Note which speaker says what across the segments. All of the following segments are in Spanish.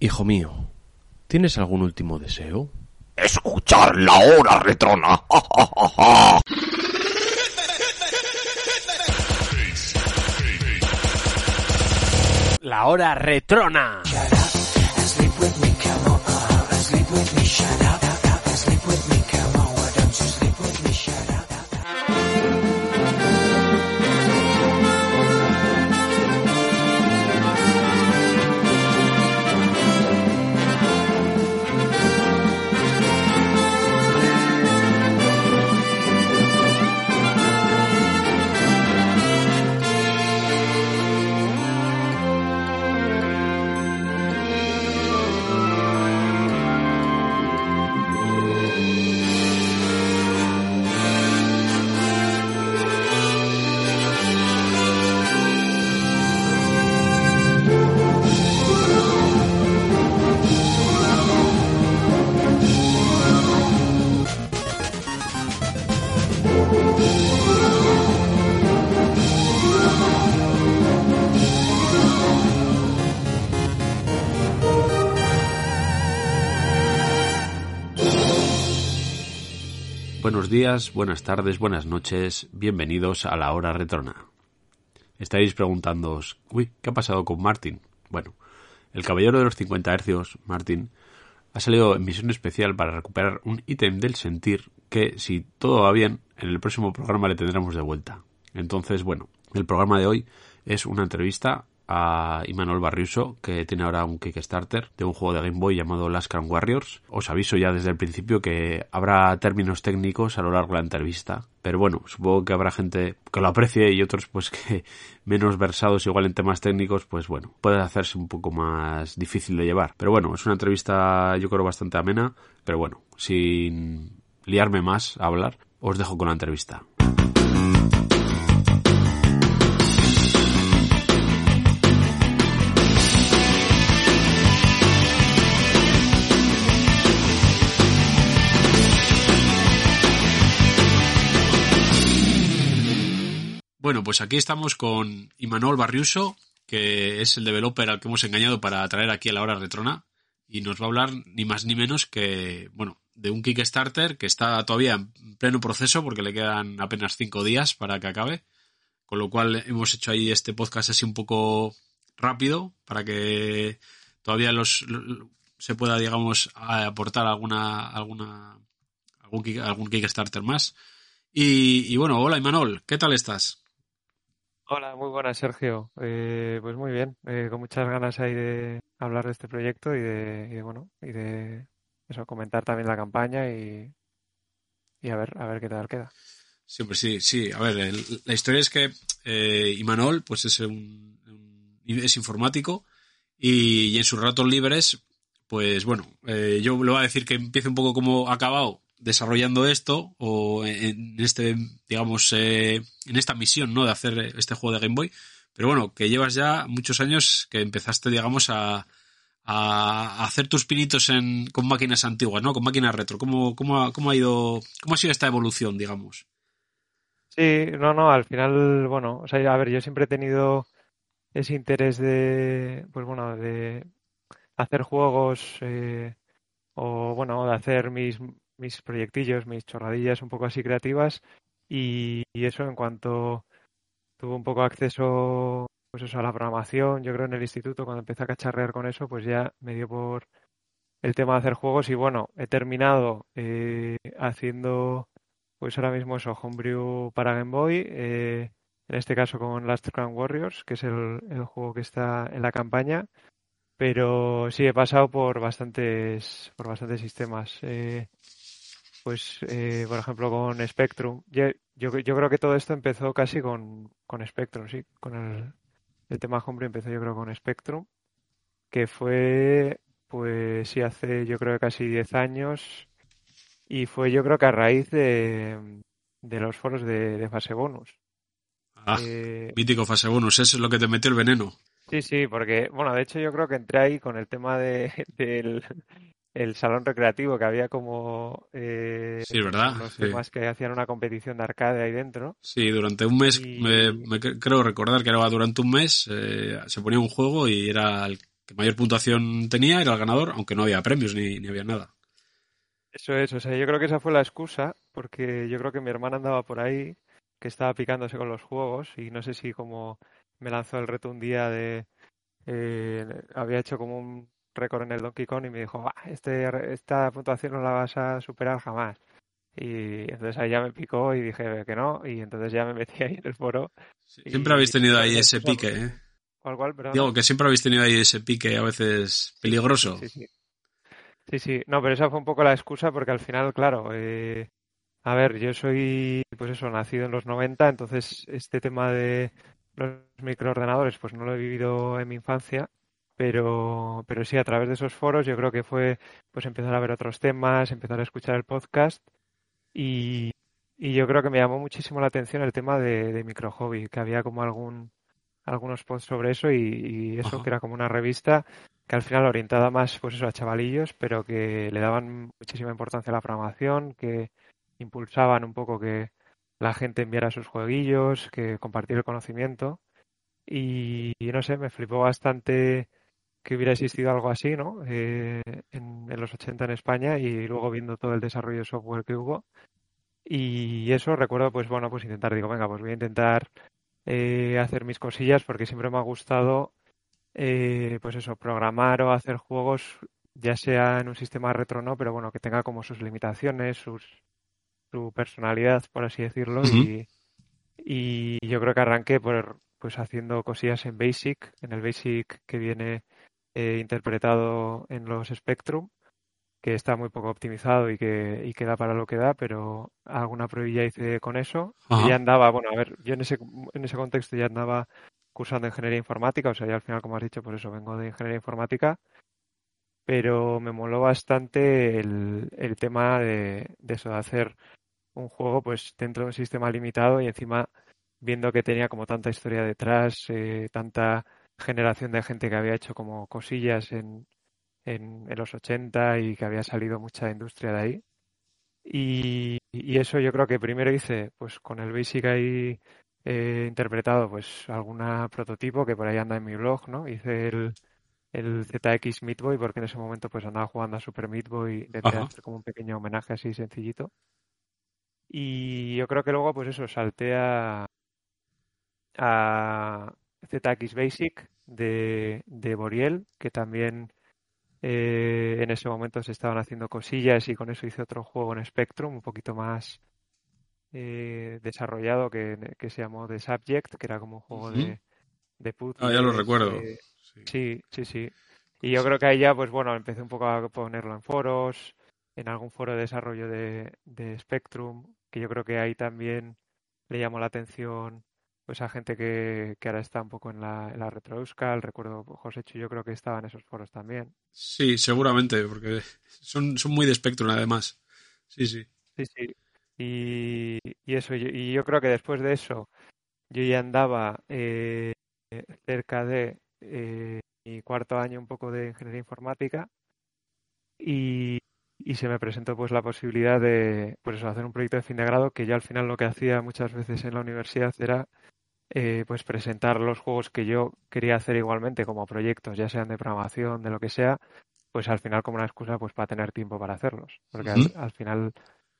Speaker 1: Hijo mío, ¿tienes algún último deseo?
Speaker 2: Escuchar la hora retrona.
Speaker 1: La hora retrona. Buenos días, buenas tardes, buenas noches, bienvenidos a la hora retrona. Estaréis preguntándoos, uy, ¿qué ha pasado con Martin? Bueno, el caballero de los 50 hercios, Martin, ha salido en misión especial para recuperar un ítem del sentir que, si todo va bien, en el próximo programa le tendremos de vuelta. Entonces, bueno, el programa de hoy es una entrevista a Imanol Barriuso, que tiene ahora un Kickstarter de un juego de Game Boy llamado Last Crown Warriors. Os aviso ya desde el principio que habrá términos técnicos a lo largo de la entrevista. Pero bueno, supongo que habrá gente que lo aprecie y otros pues que menos versados igual en temas técnicos, pues bueno, puede hacerse un poco más difícil de llevar. Pero bueno, es una entrevista yo creo bastante amena. Pero bueno, sin liarme más a hablar, os dejo con la entrevista. Bueno, pues aquí estamos con Imanol Barriuso, que es el developer al que hemos engañado para traer aquí a la hora retrona y nos va a hablar ni más ni menos que, bueno, de un Kickstarter que está todavía en pleno proceso porque le quedan apenas cinco días para que acabe, con lo cual hemos hecho ahí este podcast así un poco rápido para que todavía los, se pueda, digamos, aportar alguna, alguna, algún, Kickstarter más. Y, y bueno, hola Imanol, ¿qué tal estás?
Speaker 3: Hola, muy buenas, Sergio. Eh, pues muy bien, eh, con muchas ganas ahí de hablar de este proyecto y de, bueno, y de eso, comentar también la campaña y, y a ver, a ver qué tal queda.
Speaker 1: Siempre sí, sí. A ver, la historia es que eh, Imanol, pues es un, es informático y, en sus ratos libres, pues bueno, yo le voy a decir que empiece un poco como acabado desarrollando esto o en este, digamos, eh, en esta misión, ¿no? De hacer este juego de Game Boy. Pero bueno, que llevas ya muchos años que empezaste, digamos, a, a hacer tus pinitos en, con máquinas antiguas, ¿no? Con máquinas retro. ¿Cómo, cómo, ha, cómo ha ido, cómo ha sido esta evolución, digamos?
Speaker 3: Sí, no, no, al final, bueno, o sea, a ver, yo siempre he tenido ese interés de, pues bueno, de hacer juegos eh, o, bueno, de hacer mis mis proyectillos, mis chorradillas un poco así creativas y, eso en cuanto tuve un poco acceso pues eso a la programación, yo creo en el instituto cuando empecé a cacharrear con eso, pues ya me dio por el tema de hacer juegos y bueno, he terminado eh, haciendo pues ahora mismo eso, Homebrew para Game Boy, eh, en este caso con Last Crown Warriors, que es el, el juego que está en la campaña pero sí he pasado por bastantes por bastantes sistemas eh, pues, eh, por ejemplo, con Spectrum. Yo, yo, creo que todo esto empezó casi con, con Spectrum, sí. Con el, el tema Homebrew empezó yo creo con Spectrum. que fue, pues sí, hace yo creo que casi 10 años y fue yo creo que a raíz de, de los foros de, de fase bonus.
Speaker 1: Ah,
Speaker 3: Eh,
Speaker 1: mítico fase bonus, eso es lo que te metió el veneno.
Speaker 3: Sí, sí, porque, bueno, de hecho yo creo que entré ahí con el tema de, del el salón recreativo, que había como eh,
Speaker 1: Sí, ¿verdad?
Speaker 3: unos
Speaker 1: Sí.
Speaker 3: que hacían una competición de arcade ahí dentro.
Speaker 1: Sí, durante un mes,
Speaker 3: Y-
Speaker 1: me, me cre- creo recordar que era durante un mes, eh, se ponía un juego y era el que mayor puntuación tenía, era el ganador, aunque no había premios ni, ni había nada.
Speaker 3: Eso es, o sea, yo creo que esa fue la excusa, porque yo creo que mi hermana andaba por ahí, que estaba picándose con los juegos, y no sé si como me lanzó el reto un día de... eh, había hecho como un récord en el Donkey Kong y me dijo, "Bah, este, esta puntuación no la vas a superar jamás. Y entonces ahí ya me picó y dije que no, y entonces ya me metí ahí en el foro.
Speaker 1: Siempre
Speaker 3: Y-
Speaker 1: habéis tenido ahí ese pique, ¿eh?
Speaker 3: ¿Cuál, cuál? Perdona.
Speaker 1: Digo que siempre habéis tenido ahí ese pique a veces peligroso.
Speaker 3: Sí, sí. Sí, sí. No, pero esa fue un poco la excusa porque al final, claro, eh, a ver, yo soy, pues eso, nacido en los 90, entonces este tema de los microordenadores, pues no lo he vivido en mi infancia, pero, pero sí, a través de esos foros yo creo que fue, pues empezar a ver otros temas, empezar a escuchar el podcast y, y yo creo que me llamó muchísimo la atención el tema de, de micro hobby, que había como algún, algunos posts sobre eso y, y eso
Speaker 1: Ajá.
Speaker 3: que era como una revista que al final orientada más pues eso a chavalillos, pero que le daban muchísima importancia a la programación, que impulsaban un poco que la gente enviara sus jueguillos, que compartir el conocimiento. Y, y no sé, me flipó bastante que hubiera existido algo así, ¿no? Eh, en, en los 80 en España y luego viendo todo el desarrollo de software que hubo. Y eso recuerdo, pues bueno, pues intentar, digo, venga, pues voy a intentar eh, hacer mis cosillas porque siempre me ha gustado eh, pues eso, programar o hacer juegos, ya sea en un sistema retro no, pero bueno, que tenga como sus limitaciones, sus, su personalidad, por así decirlo, y, y yo creo que arranqué por, pues haciendo cosillas en Basic, en el Basic que viene eh, interpretado en los Spectrum, que está muy poco optimizado y que, y que da para lo que da, pero alguna pruebilla hice con eso.
Speaker 1: Ajá.
Speaker 3: Y ya andaba, bueno, a ver, yo en ese, en ese contexto ya andaba cursando ingeniería informática, o sea, ya al final, como has dicho, por eso vengo de ingeniería informática, pero me moló bastante el, el tema de, de eso, de hacer un juego pues dentro de un sistema limitado y encima viendo que tenía como tanta historia detrás, eh, tanta generación de gente que había hecho como cosillas en, en, en los 80 y que había salido mucha industria de ahí. Y, y eso yo creo que primero hice pues con el Basic ahí eh, interpretado pues alguna prototipo que por ahí anda en mi blog, ¿no? Hice el, el ZX Meat Boy porque en ese momento pues andaba jugando a Super Meat Boy,
Speaker 1: Ajá.
Speaker 3: hacer como un pequeño homenaje así sencillito. Y yo creo que luego pues eso, salté a, a ZX Basic de, de Boriel, que también eh, en ese momento se estaban haciendo cosillas y con eso hice otro juego en Spectrum, un poquito más eh, desarrollado que, que se llamó The Subject, que era como un juego de, de
Speaker 1: Ah, ya lo recuerdo.
Speaker 3: eh,
Speaker 1: Sí.
Speaker 3: Sí, sí, sí. Y yo creo que ahí ya, pues bueno, empecé un poco a ponerlo en foros, en algún foro de desarrollo de, de Spectrum, que yo creo que ahí también le llamó la atención pues a gente que, que ahora está un poco en la, en la retro Euskal. Recuerdo José Chu, yo creo que estaba en esos foros también.
Speaker 1: Sí, seguramente, porque son, son muy de Spectrum además. Sí, sí.
Speaker 3: Sí, sí. Y, y eso, y, y yo creo que después de eso, yo ya andaba eh, cerca de eh, mi cuarto año un poco de ingeniería informática y, y se me presentó pues la posibilidad de pues eso, hacer un proyecto de fin de grado que yo al final lo que hacía muchas veces en la universidad era eh, pues presentar los juegos que yo quería hacer igualmente como proyectos, ya sean de programación, de lo que sea, pues al final como una excusa pues para tener tiempo para hacerlos, porque al, al final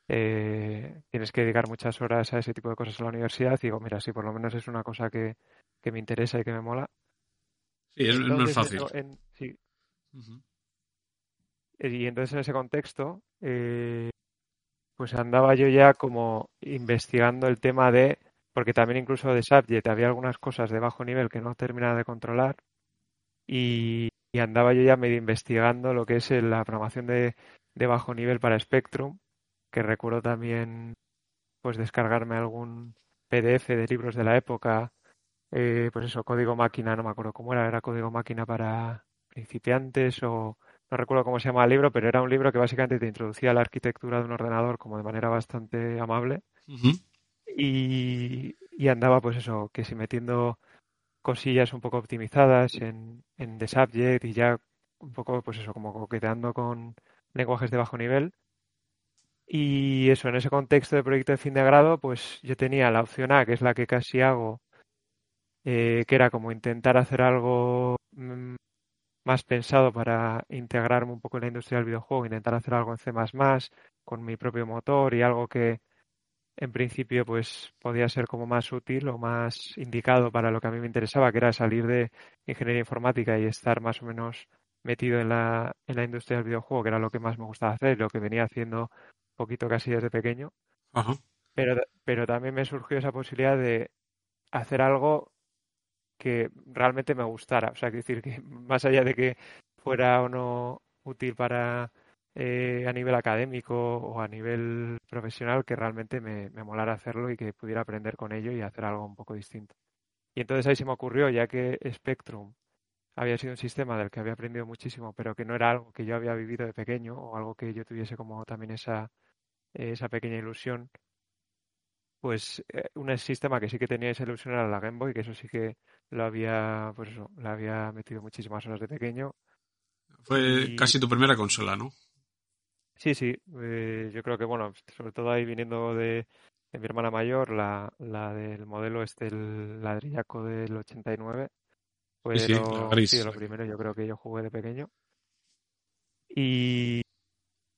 Speaker 3: eh, tienes que dedicar muchas horas a ese tipo de cosas en la universidad y digo, mira, si por lo menos es una cosa que, que me interesa y que me mola.
Speaker 1: Sí, es, no es fácil.
Speaker 3: eso, en- sí,
Speaker 1: Ujú.
Speaker 3: y entonces en ese contexto, eh, pues andaba yo ya como investigando el tema de, porque también incluso de Subject había algunas cosas de bajo nivel que no terminaba de controlar y, andaba yo ya medio investigando lo que es la programación de, de bajo nivel para Spectrum, que recuerdo también pues descargarme algún PDF de libros de la época, eh, pues eso, código máquina, no me acuerdo cómo era, era código máquina para, principiantes o no recuerdo cómo se llama el libro, pero era un libro que básicamente te introducía a la arquitectura de un ordenador como de manera bastante amable y, y andaba pues eso, que si metiendo cosillas un poco optimizadas en, en The Subject y ya un poco pues eso, como coqueteando con lenguajes de bajo nivel. Y eso, en ese contexto de proyecto de fin de grado, pues yo tenía la opción A, que es la que casi hago, eh, que era como intentar hacer algo mm, más pensado para integrarme un poco en la industria del videojuego, intentar hacer algo en C++ con mi propio motor y algo que en principio pues podía ser como más útil o más indicado para lo que a mí me interesaba, que era salir de ingeniería informática y estar más o menos metido en la, en la industria del videojuego, que era lo que más me gustaba hacer, lo que venía haciendo poquito casi desde pequeño. Pero, pero también me surgió esa posibilidad de hacer algo que realmente me gustara. O sea, que decir que más allá de que fuera o no útil para eh, a nivel académico o a nivel profesional, que realmente me, me molara hacerlo y que pudiera aprender con ello y hacer algo un poco distinto. Y entonces ahí se me ocurrió, ya que Spectrum había sido un sistema del que había aprendido muchísimo, pero que no era algo que yo había vivido de pequeño o algo que yo tuviese como también esa, esa pequeña ilusión, pues eh, un sistema que sí que tenía esa ilusión era la Game Boy, que eso sí que lo había, pues eso, lo había metido muchísimas horas de pequeño.
Speaker 1: Fue casi tu primera consola, ¿no?
Speaker 3: Sí, sí, eh, yo creo que, bueno, sobre todo ahí viniendo de, de mi hermana mayor, la, la del modelo este, el ladrillaco del 89, pues
Speaker 1: sí,
Speaker 3: lo, sí, lo primero yo creo que yo jugué de pequeño. Y,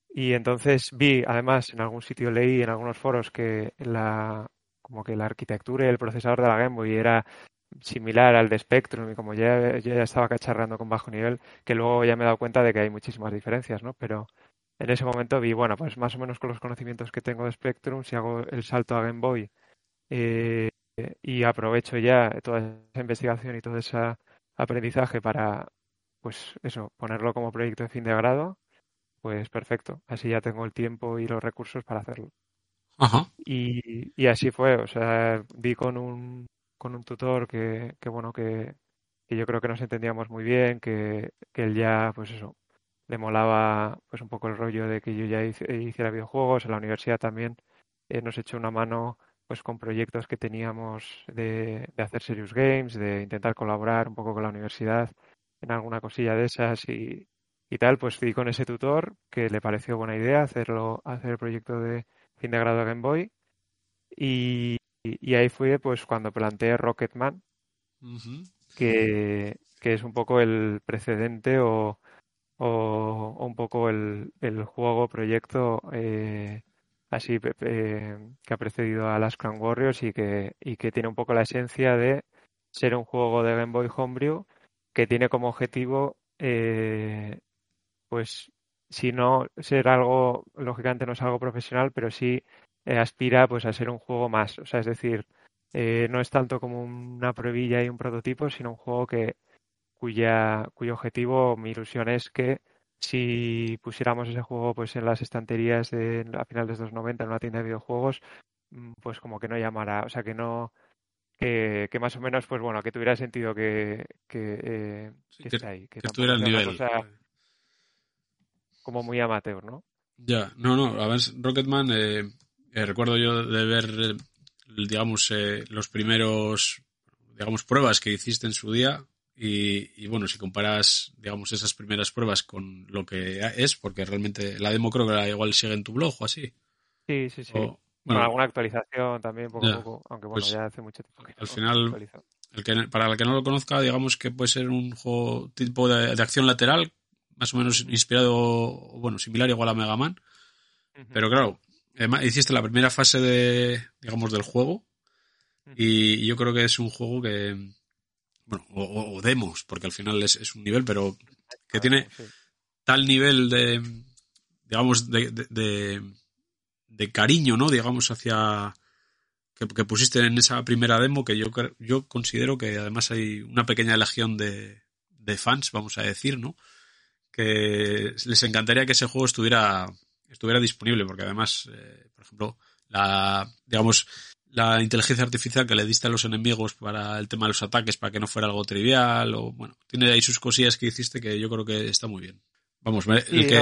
Speaker 3: y entonces vi, además, en algún sitio leí en algunos foros que la como que la arquitectura y el procesador de la Game Boy era similar al de Spectrum y como ya, ya estaba cacharrando con bajo nivel, que luego ya me he dado cuenta de que hay muchísimas diferencias, ¿no? Pero en ese momento vi, bueno, pues más o menos con los conocimientos que tengo de Spectrum, si hago el salto a Game Boy eh, y aprovecho ya toda esa investigación y todo ese aprendizaje para, pues eso, ponerlo como proyecto de fin de grado, pues perfecto. Así ya tengo el tiempo y los recursos para hacerlo.
Speaker 1: Ajá.
Speaker 3: Y, y así fue, o sea, vi con un, con un tutor que, que bueno, que, que yo creo que nos entendíamos muy bien, que, que él ya, pues eso, le molaba pues un poco el rollo de que yo ya hiciera videojuegos. En la universidad también eh, nos echó una mano pues con proyectos que teníamos de, de, hacer serious games, de intentar colaborar un poco con la universidad en alguna cosilla de esas y, y tal, pues fui con ese tutor que le pareció buena idea hacerlo, hacer el proyecto de fin de grado de Game Boy y, y ahí fue pues cuando planteé Rocketman, que, que es un poco el precedente o, o, un poco el, el juego, proyecto eh, así eh, que ha precedido a las Crown Warriors y que, y que tiene un poco la esencia de ser un juego de Game Boy Homebrew que tiene como objetivo eh, pues si no ser algo, lógicamente no es algo profesional, pero sí eh, aspira pues a ser un juego más. O sea, es decir, eh, no es tanto como una pruebilla y un prototipo, sino un juego que, cuya, cuyo objetivo, mi ilusión es que si pusiéramos ese juego pues en las estanterías de, a finales de los 90 en una tienda de videojuegos, mm, pues como que no llamara, o sea, que no, que, que más o menos, pues bueno, que tuviera sentido que, que, eh,
Speaker 1: sí, que, ahí. Que, que tuviera el nivel.
Speaker 3: como muy amateur, ¿no?
Speaker 1: Ya, no, no, a ver, Rocketman, eh, eh, recuerdo yo de ver, digamos, eh, los primeros, digamos, pruebas que hiciste en su día, y, y, bueno, si comparas, digamos, esas primeras pruebas con lo que es, porque realmente la demo creo que igual sigue en tu blog o así.
Speaker 3: Sí, sí, sí. O, bueno, con alguna actualización también, poco a poco, aunque bueno, pues, ya hace mucho tiempo que
Speaker 1: Al final, el que, para el que no lo conozca, digamos que puede ser un juego tipo de, de acción lateral, más o menos inspirado, bueno, similar igual a Mega Man. Uh -huh. Pero claro, hiciste la primera fase de, digamos, del juego. Uh -huh. Y yo creo que es un juego que, bueno, o, o, demos, porque al final es, es, un nivel, pero que tiene tal nivel de, digamos, de, de, de cariño, ¿no? Digamos, hacia que, que, pusiste en esa primera demo, que yo, yo considero que además hay una pequeña legión de, de fans, vamos a decir, ¿no? Que les encantaría que ese juego estuviera, estuviera disponible, porque además, eh, por ejemplo, la, digamos, la inteligencia artificial que le diste a los enemigos para el tema de los ataques, para que no fuera algo trivial, o bueno, tiene ahí sus cosillas que hiciste que yo creo que está muy bien. Vamos, el, que,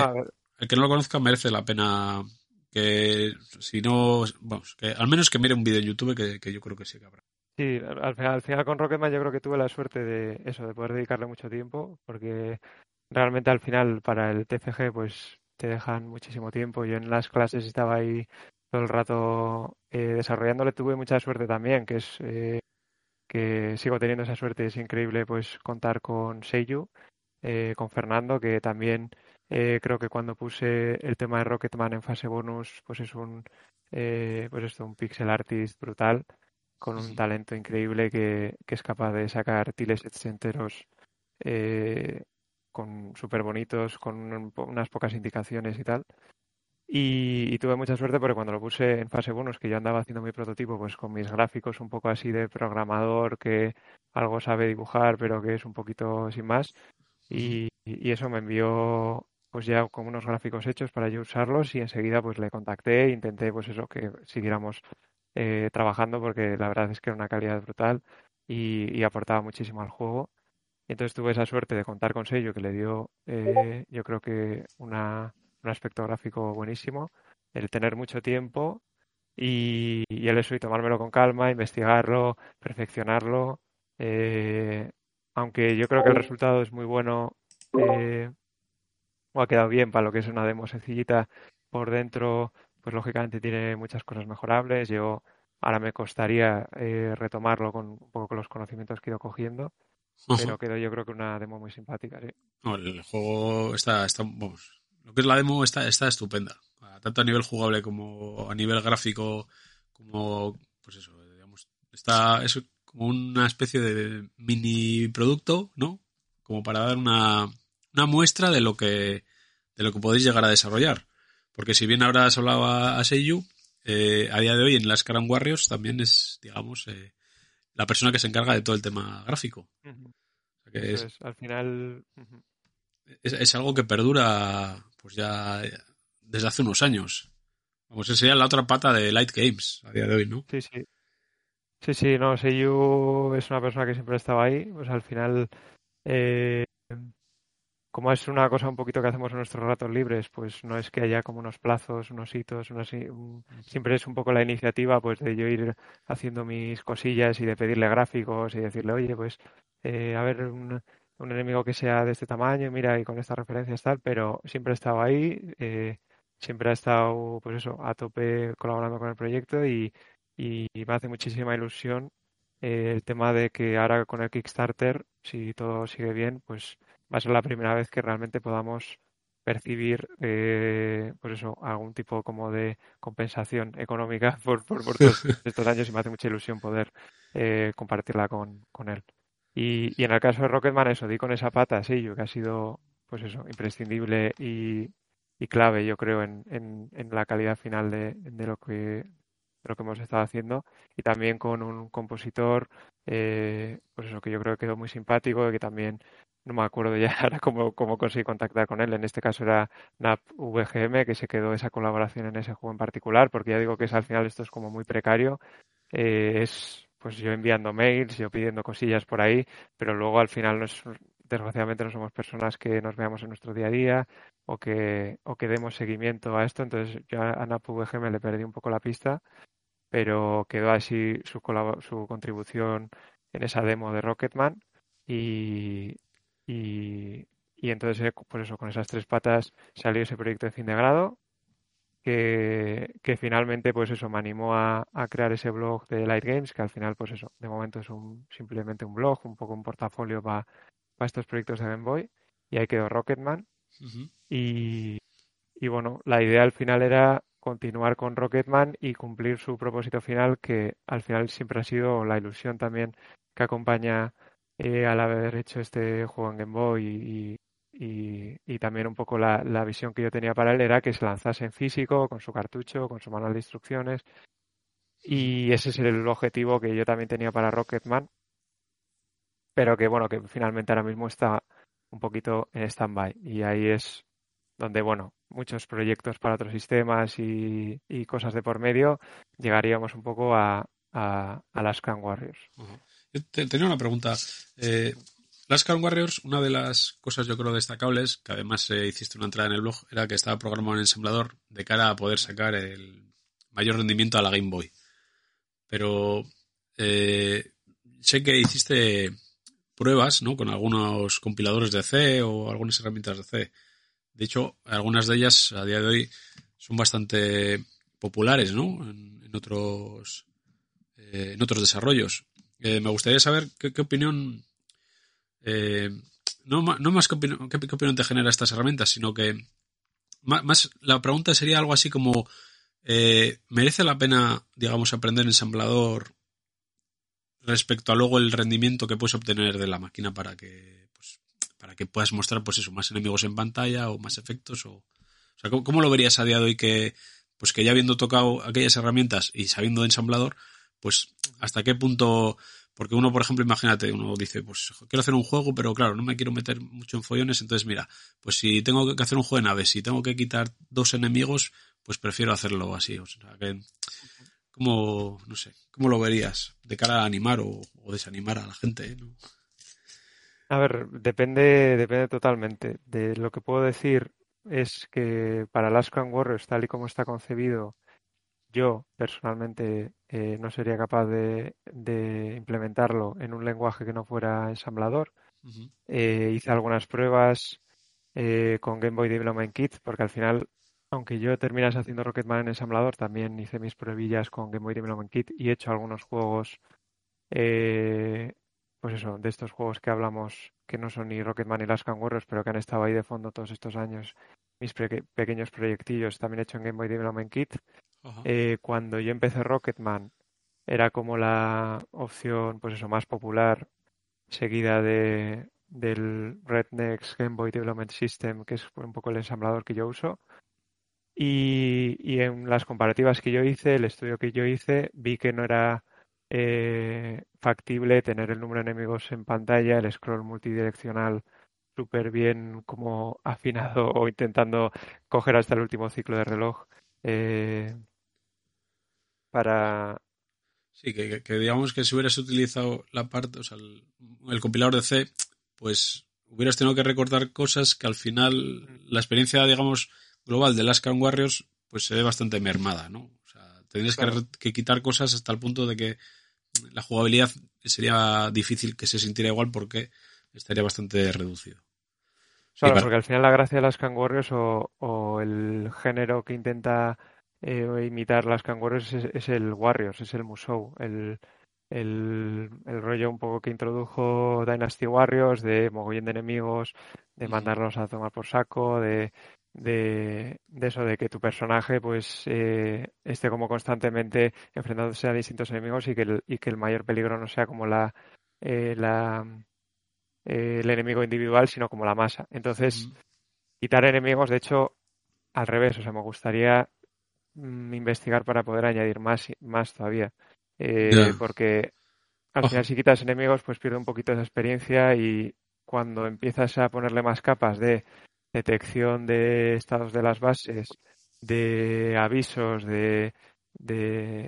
Speaker 1: el que no lo conozca merece la pena que si no, vamos, que al menos que mire un vídeo en YouTube que, yo creo que sí que habrá.
Speaker 3: Sí, al final, al final con Rocketman yo creo que tuve la suerte de eso, de poder dedicarle mucho tiempo, porque realmente al final para el TFG pues te dejan muchísimo tiempo. Yo en las clases estaba ahí todo el rato eh, desarrollándole. Tuve mucha suerte también, que es eh, que sigo teniendo esa suerte, es increíble pues contar con Seiyu, eh, con Fernando, que también creo que cuando puse el tema de Rocketman en fase bonus, pues es un pues esto, un pixel artist brutal, con un talento increíble que, que es capaz de sacar tiles enteros con súper bonitos, con unas pocas indicaciones y tal. Y, tuve mucha suerte porque cuando lo puse en fase bonus, que yo andaba haciendo mi prototipo, pues con mis gráficos un poco así de programador que algo sabe dibujar, pero que es un poquito sin más. Y, eso me envió pues ya con unos gráficos hechos para yo usarlos y enseguida pues le contacté e intenté pues eso que siguiéramos eh, trabajando porque la verdad es que era una calidad brutal y, aportaba muchísimo al juego. Y entonces tuve esa suerte de contar con Sello que le dio eh, yo creo que una un aspecto gráfico buenísimo, el tener mucho tiempo y, el eso y tomármelo con calma, investigarlo, perfeccionarlo. Eh, aunque yo creo que el resultado es muy bueno eh, o ha quedado bien para lo que es una demo sencillita por dentro, pues lógicamente tiene muchas cosas mejorables. Yo ahora me costaría eh, retomarlo con un poco con los conocimientos que he ido cogiendo, pero quedó yo creo que una demo muy simpática. ¿sí?
Speaker 1: el juego está, está lo que es la demo está, está estupenda. Tanto a nivel jugable como a nivel gráfico, como, pues eso, digamos, está, es como una especie de mini producto, ¿no? Como para dar una, una muestra de lo que, de lo que podéis llegar a desarrollar. Porque si bien ahora has hablado a, Seiyu, eh, a día de hoy en las Karan Warriors también es, digamos, eh, la persona que se encarga de todo el tema gráfico.
Speaker 3: es, al final
Speaker 1: es, algo que perdura pues ya desde hace unos años. Vamos, esa sería la otra pata de Light Games a día de hoy, ¿no?
Speaker 3: Sí, sí. Sí, sí, no, Seiyu es una persona que siempre estaba ahí. Pues al final, eh, como es una cosa un poquito que hacemos en nuestros ratos libres, pues no es que haya como unos plazos, unos hitos, unos, siempre es un poco la iniciativa pues de yo ir haciendo mis cosillas y de pedirle gráficos y decirle, oye, pues eh, a ver, un, un enemigo que sea de este tamaño, mira, y con estas referencias tal, pero siempre ha estado ahí, eh, siempre ha estado, pues eso, a tope colaborando con el proyecto y, me hace muchísima ilusión eh, el tema de que ahora con el Kickstarter, si todo sigue bien, pues va a ser la primera vez que realmente podamos percibir eh, pues eso algún tipo como de compensación económica por, por, todos estos años y me hace mucha ilusión poder compartirla con, con él. Y, en el caso de Rocketman, eso, di con esa pata, sí, yo que ha sido, pues eso, imprescindible y, clave, yo creo, en, en, la calidad final de, de, lo que lo que hemos estado haciendo. Y también con un compositor eh, pues eso que yo creo que quedó muy simpático y que también no me acuerdo ya ahora cómo, cómo conseguí contactar con él. En este caso era NAP VGM que se quedó esa colaboración en ese juego en particular porque ya digo que es al final esto es como muy precario eh, es pues yo enviando mails, yo pidiendo cosillas por ahí, pero luego al final desgraciadamente no somos personas que nos veamos en nuestro día a día o que, o que demos seguimiento a esto, entonces yo a Ana me le perdí un poco la pista, pero quedó así su, su contribución en esa demo de Rocketman y, y, y entonces, eh, pues eso, con esas tres patas salió ese proyecto de fin de grado que, que finalmente pues eso me animó a, a, crear ese blog de Light Games, que al final pues eso, de momento es un, simplemente un blog, un poco un portafolio para estos proyectos de Game Boy, y ahí quedó Rocketman. y, y bueno, la idea al final era continuar con Rocketman y cumplir su propósito final, que al final siempre ha sido la ilusión también que acompaña eh, al haber hecho este juego en Game Boy y, y, también un poco la, visión que yo tenía para él era que se lanzase en físico, con su cartucho, con su manual de instrucciones. Y ese es el objetivo que yo también tenía para Rocketman, pero que bueno, que finalmente ahora mismo está un poquito en stand-by. Y ahí es donde, bueno, muchos proyectos para otros sistemas y, cosas de por medio, llegaríamos un poco a, a, las Clan Warriors.
Speaker 1: Tenía una pregunta. Eh, las Clan Warriors, una de las cosas yo creo destacables, que además eh, hiciste una entrada en el blog, era que estaba programado en ensamblador de cara a poder sacar el mayor rendimiento a la Game Boy. Pero eh, sé que hiciste pruebas ¿no? con algunos compiladores de C o algunas herramientas de C. De hecho, algunas de ellas a día de hoy son bastante populares ¿no? en, otros, eh, en otros desarrollos. Eh, me gustaría saber qué, opinión, eh, no, no, más qué opinión, qué, opinión, te genera estas herramientas, sino que más, la pregunta sería algo así como, ¿merece la pena, digamos, aprender ensamblador respecto a luego el rendimiento que puedes obtener de la máquina para que pues, para que puedas mostrar pues eso más enemigos en pantalla o más efectos o, o sea ¿cómo, lo verías a día de hoy que pues que ya habiendo tocado aquellas herramientas y sabiendo de ensamblador pues hasta qué punto porque uno por ejemplo imagínate uno dice pues quiero hacer un juego pero claro no me quiero meter mucho en follones entonces mira pues si tengo que hacer un juego de naves si tengo que quitar dos enemigos pues prefiero hacerlo así o sea que ¿Cómo, no sé, cómo lo verías de cara a animar o, desanimar a la gente?
Speaker 3: A ver, depende, depende totalmente. De lo que puedo decir es que para Last Warriors, tal y como está concebido, yo personalmente eh, no sería capaz de, implementarlo en un lenguaje que no fuera ensamblador. Eh, hice algunas pruebas eh, con Game Boy Development Kit, porque al final aunque yo terminas haciendo Rocketman en ensamblador, también hice mis pruebillas con Game Boy Development Kit y he hecho algunos juegos, pues eso, de estos juegos que hablamos que no son ni Rocketman ni Last Can Warriors, pero que han estado ahí de fondo todos estos años. Mis pequeños proyectillos también he hecho en Game Boy Development Kit. Eh, cuando yo empecé Rocketman era como la opción, pues eso, más popular, seguida de, del Rednex Game Boy Development System, que es un poco el ensamblador que yo uso. Y, en las comparativas que yo hice, el estudio que yo hice, vi que no era eh, factible tener el número de enemigos en pantalla, el scroll multidireccional súper bien como afinado o intentando coger hasta el último ciclo de reloj eh, para...
Speaker 1: Sí, que, digamos que si hubieras utilizado la parte, o sea, el, el compilador de C, pues hubieras tenido que recortar cosas que al final la experiencia, digamos, global de las Can Warriors pues se ve bastante mermada, ¿no? O sea, tendrías que, quitar cosas hasta el punto de que la jugabilidad sería difícil que se sintiera igual porque estaría bastante reducido.
Speaker 3: Claro, porque al final la gracia de las Can Warriors o, el género que intenta eh, imitar las Can Warriors es, el Warriors, es el Musou, el, el, el, rollo un poco que introdujo Dynasty Warriors de mogollón de enemigos, de mandarlos a tomar por saco, de de, eso, de que tu personaje pues eh, esté como constantemente enfrentándose a distintos enemigos y que el, y que el mayor peligro no sea como la, eh, la eh, el enemigo individual, sino como la masa. Entonces, quitar enemigos, de hecho, al revés, o sea, me gustaría mm, investigar para poder añadir más, más todavía. Porque al final si quitas enemigos, pues pierde un poquito esa experiencia y cuando empiezas a ponerle más capas de detección de estados de las bases, de avisos, de, de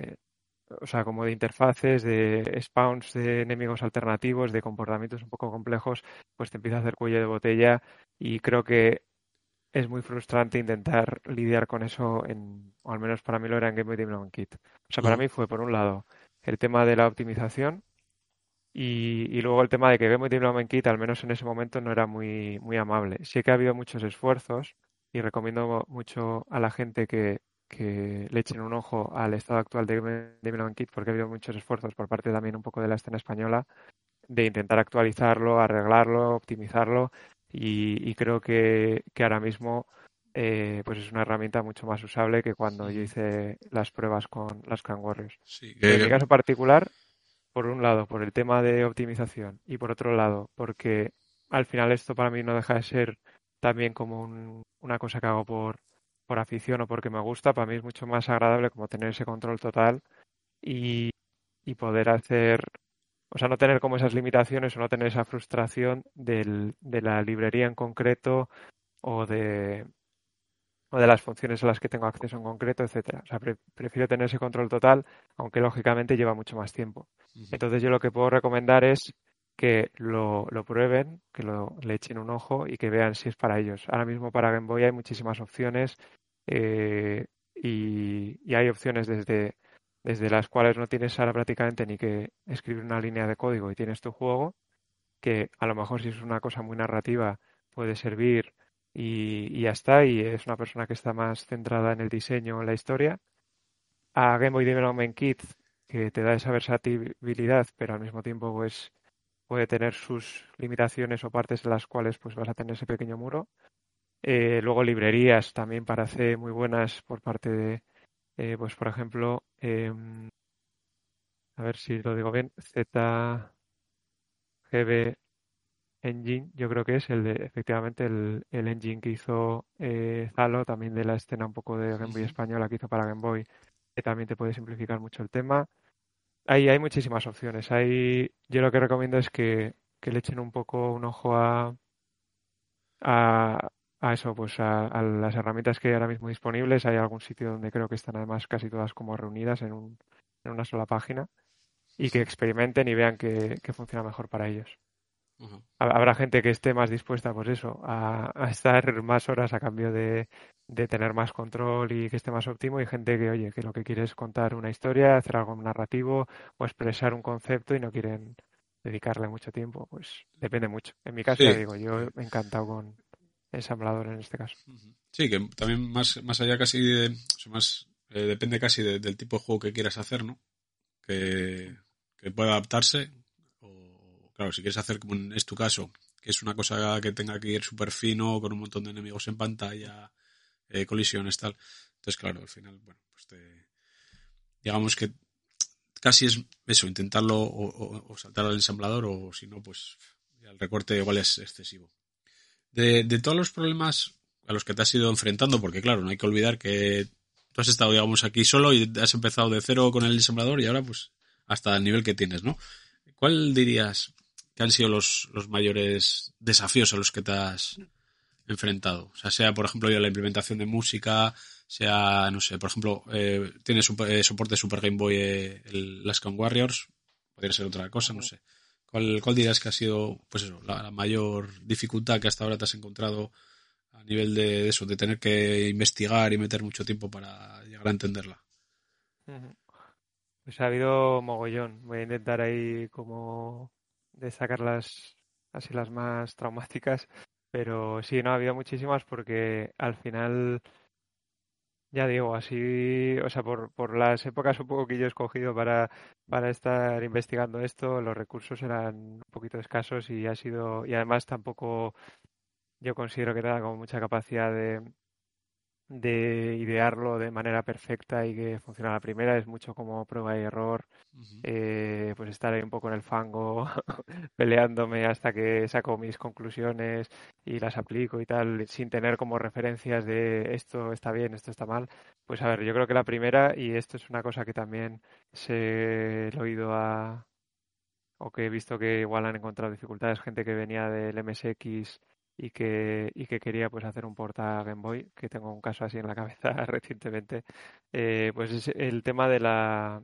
Speaker 3: o sea, como de interfaces, de spawns de enemigos alternativos, de comportamientos un poco complejos, pues te empieza a hacer cuello de botella y creo que es muy frustrante intentar lidiar con eso, en, o al menos para mí lo era en Game Boy Development Kit. O sea, para mí fue, por un lado, el tema de la optimización, y, luego el tema de que Game Development Kit, al menos en ese momento, no era muy, muy amable. Sí que ha habido muchos esfuerzos y recomiendo mucho a la gente que, que le echen un ojo al estado actual de Development Kit porque ha habido muchos esfuerzos por parte también un poco de la escena española de intentar actualizarlo, arreglarlo, optimizarlo y, creo que, que, ahora mismo eh, pues es una herramienta mucho más usable que cuando yo hice las pruebas con las Can Warriors. En mi caso particular, por un lado, por el tema de optimización y por otro lado, porque al final esto para mí no deja de ser también como una cosa que hago por, por afición o porque me gusta, para mí es mucho más agradable como tener ese control total y, y poder hacer, o sea, no tener como esas limitaciones o no tener esa frustración del, de la librería en concreto o de, o de las funciones a las que tengo acceso en concreto, etcétera. O sea, prefiero tener ese control total, aunque lógicamente lleva mucho más tiempo. Entonces yo lo que puedo recomendar es que lo, lo prueben, que lo, le echen un ojo y que vean si es para ellos. Ahora mismo para Game Boy hay muchísimas opciones eh, y, y, hay opciones desde, desde las cuales no tienes ahora prácticamente ni que escribir una línea de código y tienes tu juego, que a lo mejor si es una cosa muy narrativa puede servir y, ya está, y es una persona que está más centrada en el diseño, en la historia. A Game Boy Development Kit, que te da esa versatilidad, pero al mismo tiempo pues puede tener sus limitaciones o partes en las cuales pues vas a tener ese pequeño muro. Eh, luego librerías también para hacer muy buenas por parte de, eh, pues por ejemplo, em, a ver si lo digo bien, ZGB Engine, yo creo que es el de, efectivamente, el, el engine que hizo eh, Zalo, también de la escena un poco de Game Boy española que hizo para Game Boy, que también te puede simplificar mucho el tema. Ahí hay muchísimas opciones. Ahí yo lo que recomiendo es que, que le echen un poco un ojo a, a, a eso, pues a, a, las herramientas que hay ahora mismo disponibles. Hay algún sitio donde creo que están además casi todas como reunidas en, un, en una sola página y que experimenten y vean que, que funciona mejor para ellos. Habrá gente que esté más dispuesta, pues eso, a, estar más horas a cambio de, tener más control y que esté más óptimo, y gente que, oye, que lo que quiere es contar una historia, hacer algo narrativo o expresar un concepto y no quieren dedicarle mucho tiempo. Pues depende mucho. En mi caso, ya digo, yo he encantado con ensamblador en este caso.
Speaker 1: Sí, que también más, más allá casi de, más, eh, depende casi del tipo de juego que quieras hacer, ¿no? Que, que pueda adaptarse claro, si quieres hacer como es tu caso, que es una cosa que tenga que ir súper fino, con un montón de enemigos en pantalla, eh, colisiones, tal. Entonces, claro, al final, bueno, pues te, digamos que casi es eso, intentarlo o, saltar al ensamblador o si no, pues el recorte igual es excesivo. De, de todos los problemas a los que te has ido enfrentando, porque claro, no hay que olvidar que tú has estado, digamos, aquí solo y has empezado de cero con el ensamblador y ahora pues hasta el nivel que tienes, ¿no? ¿Cuál dirías ¿Qué han sido los, los mayores desafíos a los que te has enfrentado? O sea, sea, por ejemplo, la implementación de música, sea, no sé, por ejemplo, eh, tienes eh, soporte Super Game Boy eh, el Last Warriors, podría ser otra cosa, no sé. ¿Cuál, ¿Cuál dirías que ha sido, pues eso, la, mayor dificultad que hasta ahora te has encontrado a nivel de, eso, de tener que investigar y meter mucho tiempo para llegar a entenderla?
Speaker 3: Pues ha habido mogollón. Voy a intentar ahí como de sacar las así las más traumáticas, pero sí, no, ha habido muchísimas porque al final, ya digo, así, o sea, por, por las épocas un poco que yo he escogido para, para estar investigando esto, los recursos eran un poquito escasos y ha sido, y además tampoco yo considero que tenga como mucha capacidad de, de idearlo de manera perfecta y que funcione a la primera, es mucho como prueba y error, eh, pues estar ahí un poco en el fango peleándome hasta que saco mis conclusiones y las aplico y tal, sin tener como referencias de esto está bien, esto está mal. Pues a ver, yo creo que la primera, y esto es una cosa que también se he oído a o que he visto que igual han encontrado dificultades, gente que venía del MSX y que, y que quería pues hacer un porta Game Boy, que tengo un caso así en la cabeza recientemente, eh, pues es el tema de la,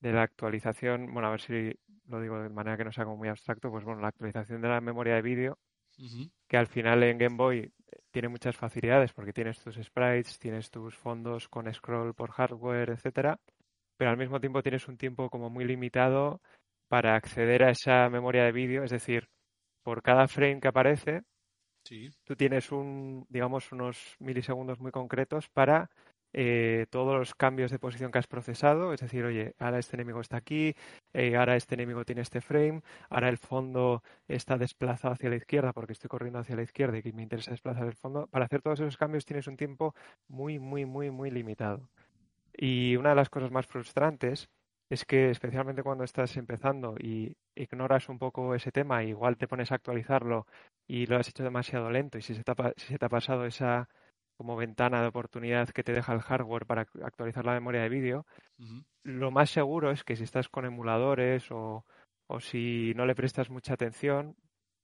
Speaker 3: de la actualización, bueno, a ver si lo digo de manera que no sea como muy abstracto, pues bueno, la actualización de la memoria de vídeo, que al final en Game Boy tiene muchas facilidades porque tienes tus sprites, tienes tus fondos con scroll por hardware, etcétera, pero al mismo tiempo tienes un tiempo como muy limitado para acceder a esa memoria de vídeo, es decir, por cada frame que aparece, Tú tienes un, digamos, unos milisegundos muy concretos para eh, todos los cambios de posición que has procesado, es decir, oye, ahora este enemigo está aquí, eh, ahora este enemigo tiene este frame, ahora el fondo está desplazado hacia la izquierda porque estoy corriendo hacia la izquierda y me interesa desplazar el fondo. Para hacer todos esos cambios tienes un tiempo muy, muy, muy, muy limitado. Y una de las cosas más frustrantes es que especialmente cuando estás empezando y ignoras un poco ese tema, igual te pones a actualizarlo y lo has hecho demasiado lento y si se te ha, si se te ha pasado esa como ventana de oportunidad que te deja el hardware para actualizar la memoria de vídeo, lo más seguro es que si estás con emuladores o, o si no le prestas mucha atención,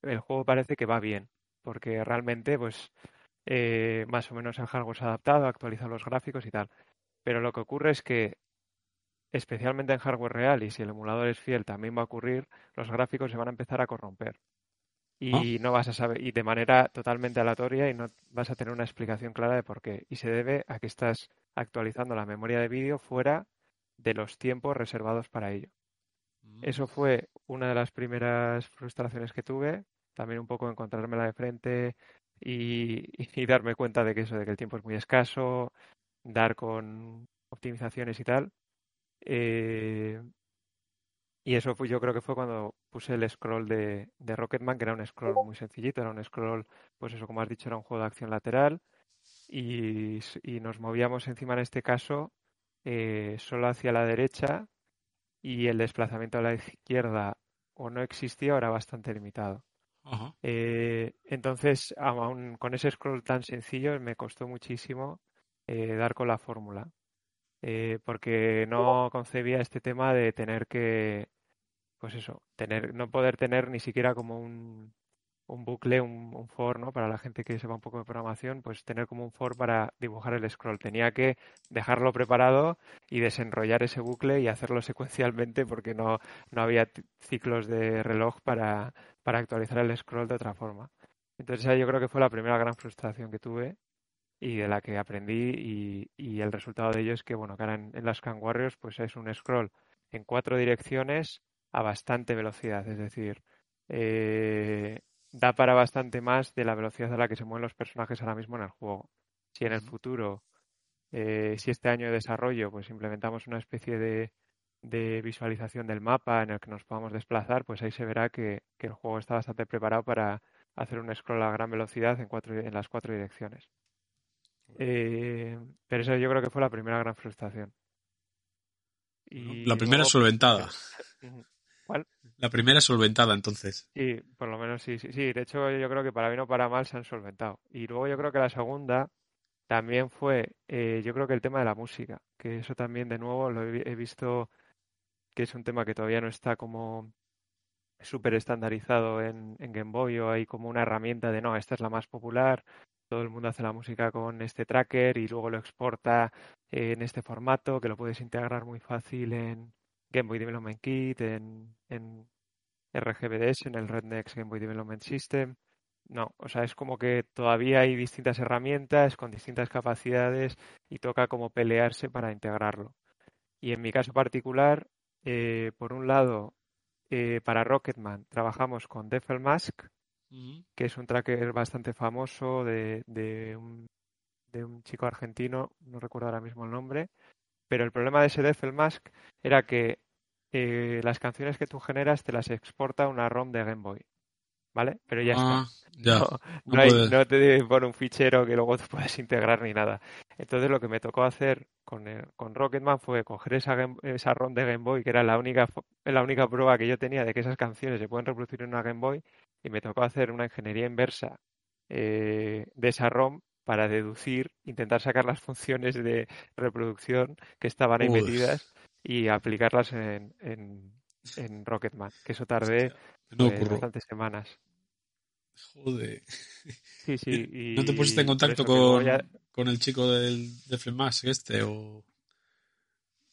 Speaker 3: el juego parece que va bien, porque realmente pues eh, más o menos el hardware se ha adaptado, ha actualizado los gráficos y tal. Pero lo que ocurre es que, especialmente en hardware real, y si el emulador es fiel, también va a ocurrir, los gráficos se van a empezar a corromper. Y
Speaker 1: Ah.
Speaker 3: no vas a saber, y de manera totalmente aleatoria, y no vas a tener una explicación clara de por qué. Y se debe a que estás actualizando la memoria de vídeo fuera de los tiempos reservados para ello. Eso fue una de las primeras frustraciones que tuve. También un poco encontrármela de frente y, y darme cuenta de que eso, de que el tiempo es muy escaso, dar con optimizaciones y tal. Eh, y eso fue, yo creo que fue cuando puse el scroll de, de Rocketman, que era un scroll muy sencillito, era un scroll, pues eso, como has dicho, era un juego de acción lateral y, nos movíamos encima en este caso eh, solo hacia la derecha y el desplazamiento a la izquierda o no existía o era bastante limitado. Eh, entonces, aún con ese scroll tan sencillo, me costó muchísimo eh, dar con la fórmula, eh, porque no concebía este tema de tener que, pues eso, tener, no poder tener ni siquiera como un, un bucle, un, un for, ¿no? Para la gente que sepa un poco de programación, pues tener como un for para dibujar el scroll. Tenía que dejarlo preparado y desenrollar ese bucle y hacerlo secuencialmente porque no, no había ciclos de reloj para, para actualizar el scroll de otra forma. Entonces esa yo creo que fue la primera gran frustración que tuve y de la que aprendí y, y el resultado de ello es que, bueno, que ahora en, en las Can Warriors pues es un scroll en cuatro direcciones a bastante velocidad, es decir, eh, da para bastante más de la velocidad a la que se mueven los personajes ahora mismo en el juego. Si en el futuro, eh, si este año de desarrollo, pues implementamos una especie de, de visualización del mapa en el que nos podamos desplazar, pues ahí se verá que, que el juego está bastante preparado para hacer un scroll a gran velocidad en, cuatro, en las cuatro direcciones. Eh, pero eso yo creo que fue la primera gran frustración. Y
Speaker 1: La primera
Speaker 3: luego,
Speaker 1: solventada.
Speaker 3: Ujú. ¿Cuál?
Speaker 1: La primera solventada, entonces.
Speaker 3: Sí, por lo menos sí, sí, sí. De hecho, yo creo que para bien o para mal se han solventado. Y luego yo creo que la segunda también fue, eh, yo creo que el tema de la música, que eso también de nuevo lo he visto que es un tema que todavía no está como súper estandarizado en, en Game Boy o hay como una herramienta de no, esta es la más popular, todo el mundo hace la música con este tracker y luego lo exporta eh, en este formato que lo puedes integrar muy fácil en Game Boy Development Kit, en, en RGBDS, en el Rednex Game Boy Development System. No, o sea, es como que todavía hay distintas herramientas con distintas capacidades y toca como pelearse para integrarlo. Y en mi caso particular, eh, por un lado, eh, para Rocketman trabajamos con Mask, que es un tracker bastante famoso de, de un, de un chico argentino, no recuerdo ahora mismo el nombre, pero el problema de ese Mask era que eh, las canciones que tú generas te las exporta una ROM de Game Boy, ¿vale? Pero ya está.
Speaker 1: Ah, ya.
Speaker 3: No,
Speaker 1: no
Speaker 3: no hay-
Speaker 1: puede-
Speaker 3: no te pone un fichero que luego tú puedes integrar ni nada. Entonces lo que me tocó hacer con, el- con Rocketman fue coger esa, Game- esa ROM de Game Boy, que era la única, la única prueba que yo tenía de que esas canciones se pueden reproducir en una Game Boy, y me tocó hacer una ingeniería inversa eh, de esa ROM para deducir, intentar sacar las funciones de reproducción que estaban ahí metidas y aplicarlas en, en, en Rocketman, que eso tardé
Speaker 1: No
Speaker 3: pues, bastantes semanas.
Speaker 1: Joder.
Speaker 3: Sí, sí. Y
Speaker 1: ¿No te pusiste en contacto con,
Speaker 3: ya-
Speaker 1: con el chico del, de Flemask este? O...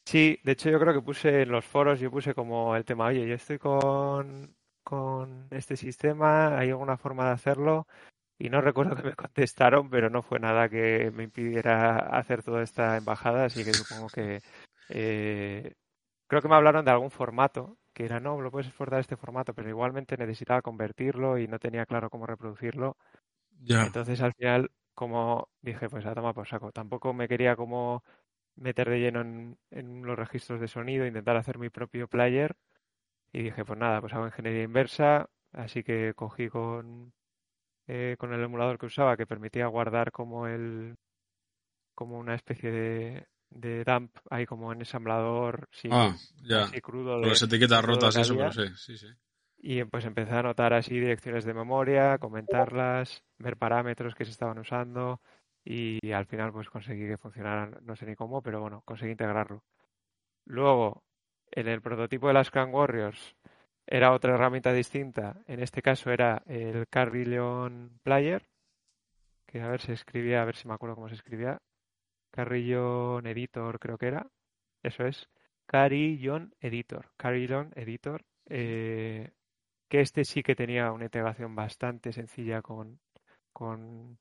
Speaker 3: Sí, de hecho yo creo que puse en los foros, yo puse como el tema, oye, yo estoy con, con este sistema, ¿hay alguna forma de hacerlo? Y no recuerdo que me contestaron, pero no fue nada que me impidiera hacer toda esta embajada, así que supongo que eh, creo que me hablaron de algún formato, que era, no, lo puedes exportar a este formato, pero igualmente necesitaba convertirlo y no tenía claro cómo reproducirlo. Entonces al final, como dije, pues a tomar por saco. Tampoco me quería como meter de lleno en, en los registros de sonido, intentar hacer mi propio player. Y dije, pues nada, pues hago ingeniería inversa. Así que cogí con, eh, con el emulador que usaba, que permitía guardar como el como una especie de, de dump ahí como en ensamblador sin
Speaker 1: Ah, ya.
Speaker 3: así crudo de,
Speaker 1: las etiquetas rotas eso, pero sí, sí, sí.
Speaker 3: Y pues empecé a anotar así direcciones de memoria, comentarlas, ver parámetros que se estaban usando y al final pues conseguí que funcionaran, no sé ni cómo, pero bueno, conseguí integrarlo. Luego, en el prototipo de las Clan Warriors era otra herramienta distinta, en este caso era el Carrillion Player, que a ver si escribía, a ver si me acuerdo cómo se escribía. Carrillon Editor, creo que era. Eso es. Carillon Editor. Carillon Editor. Eh, que este sí que tenía una integración bastante sencilla con, con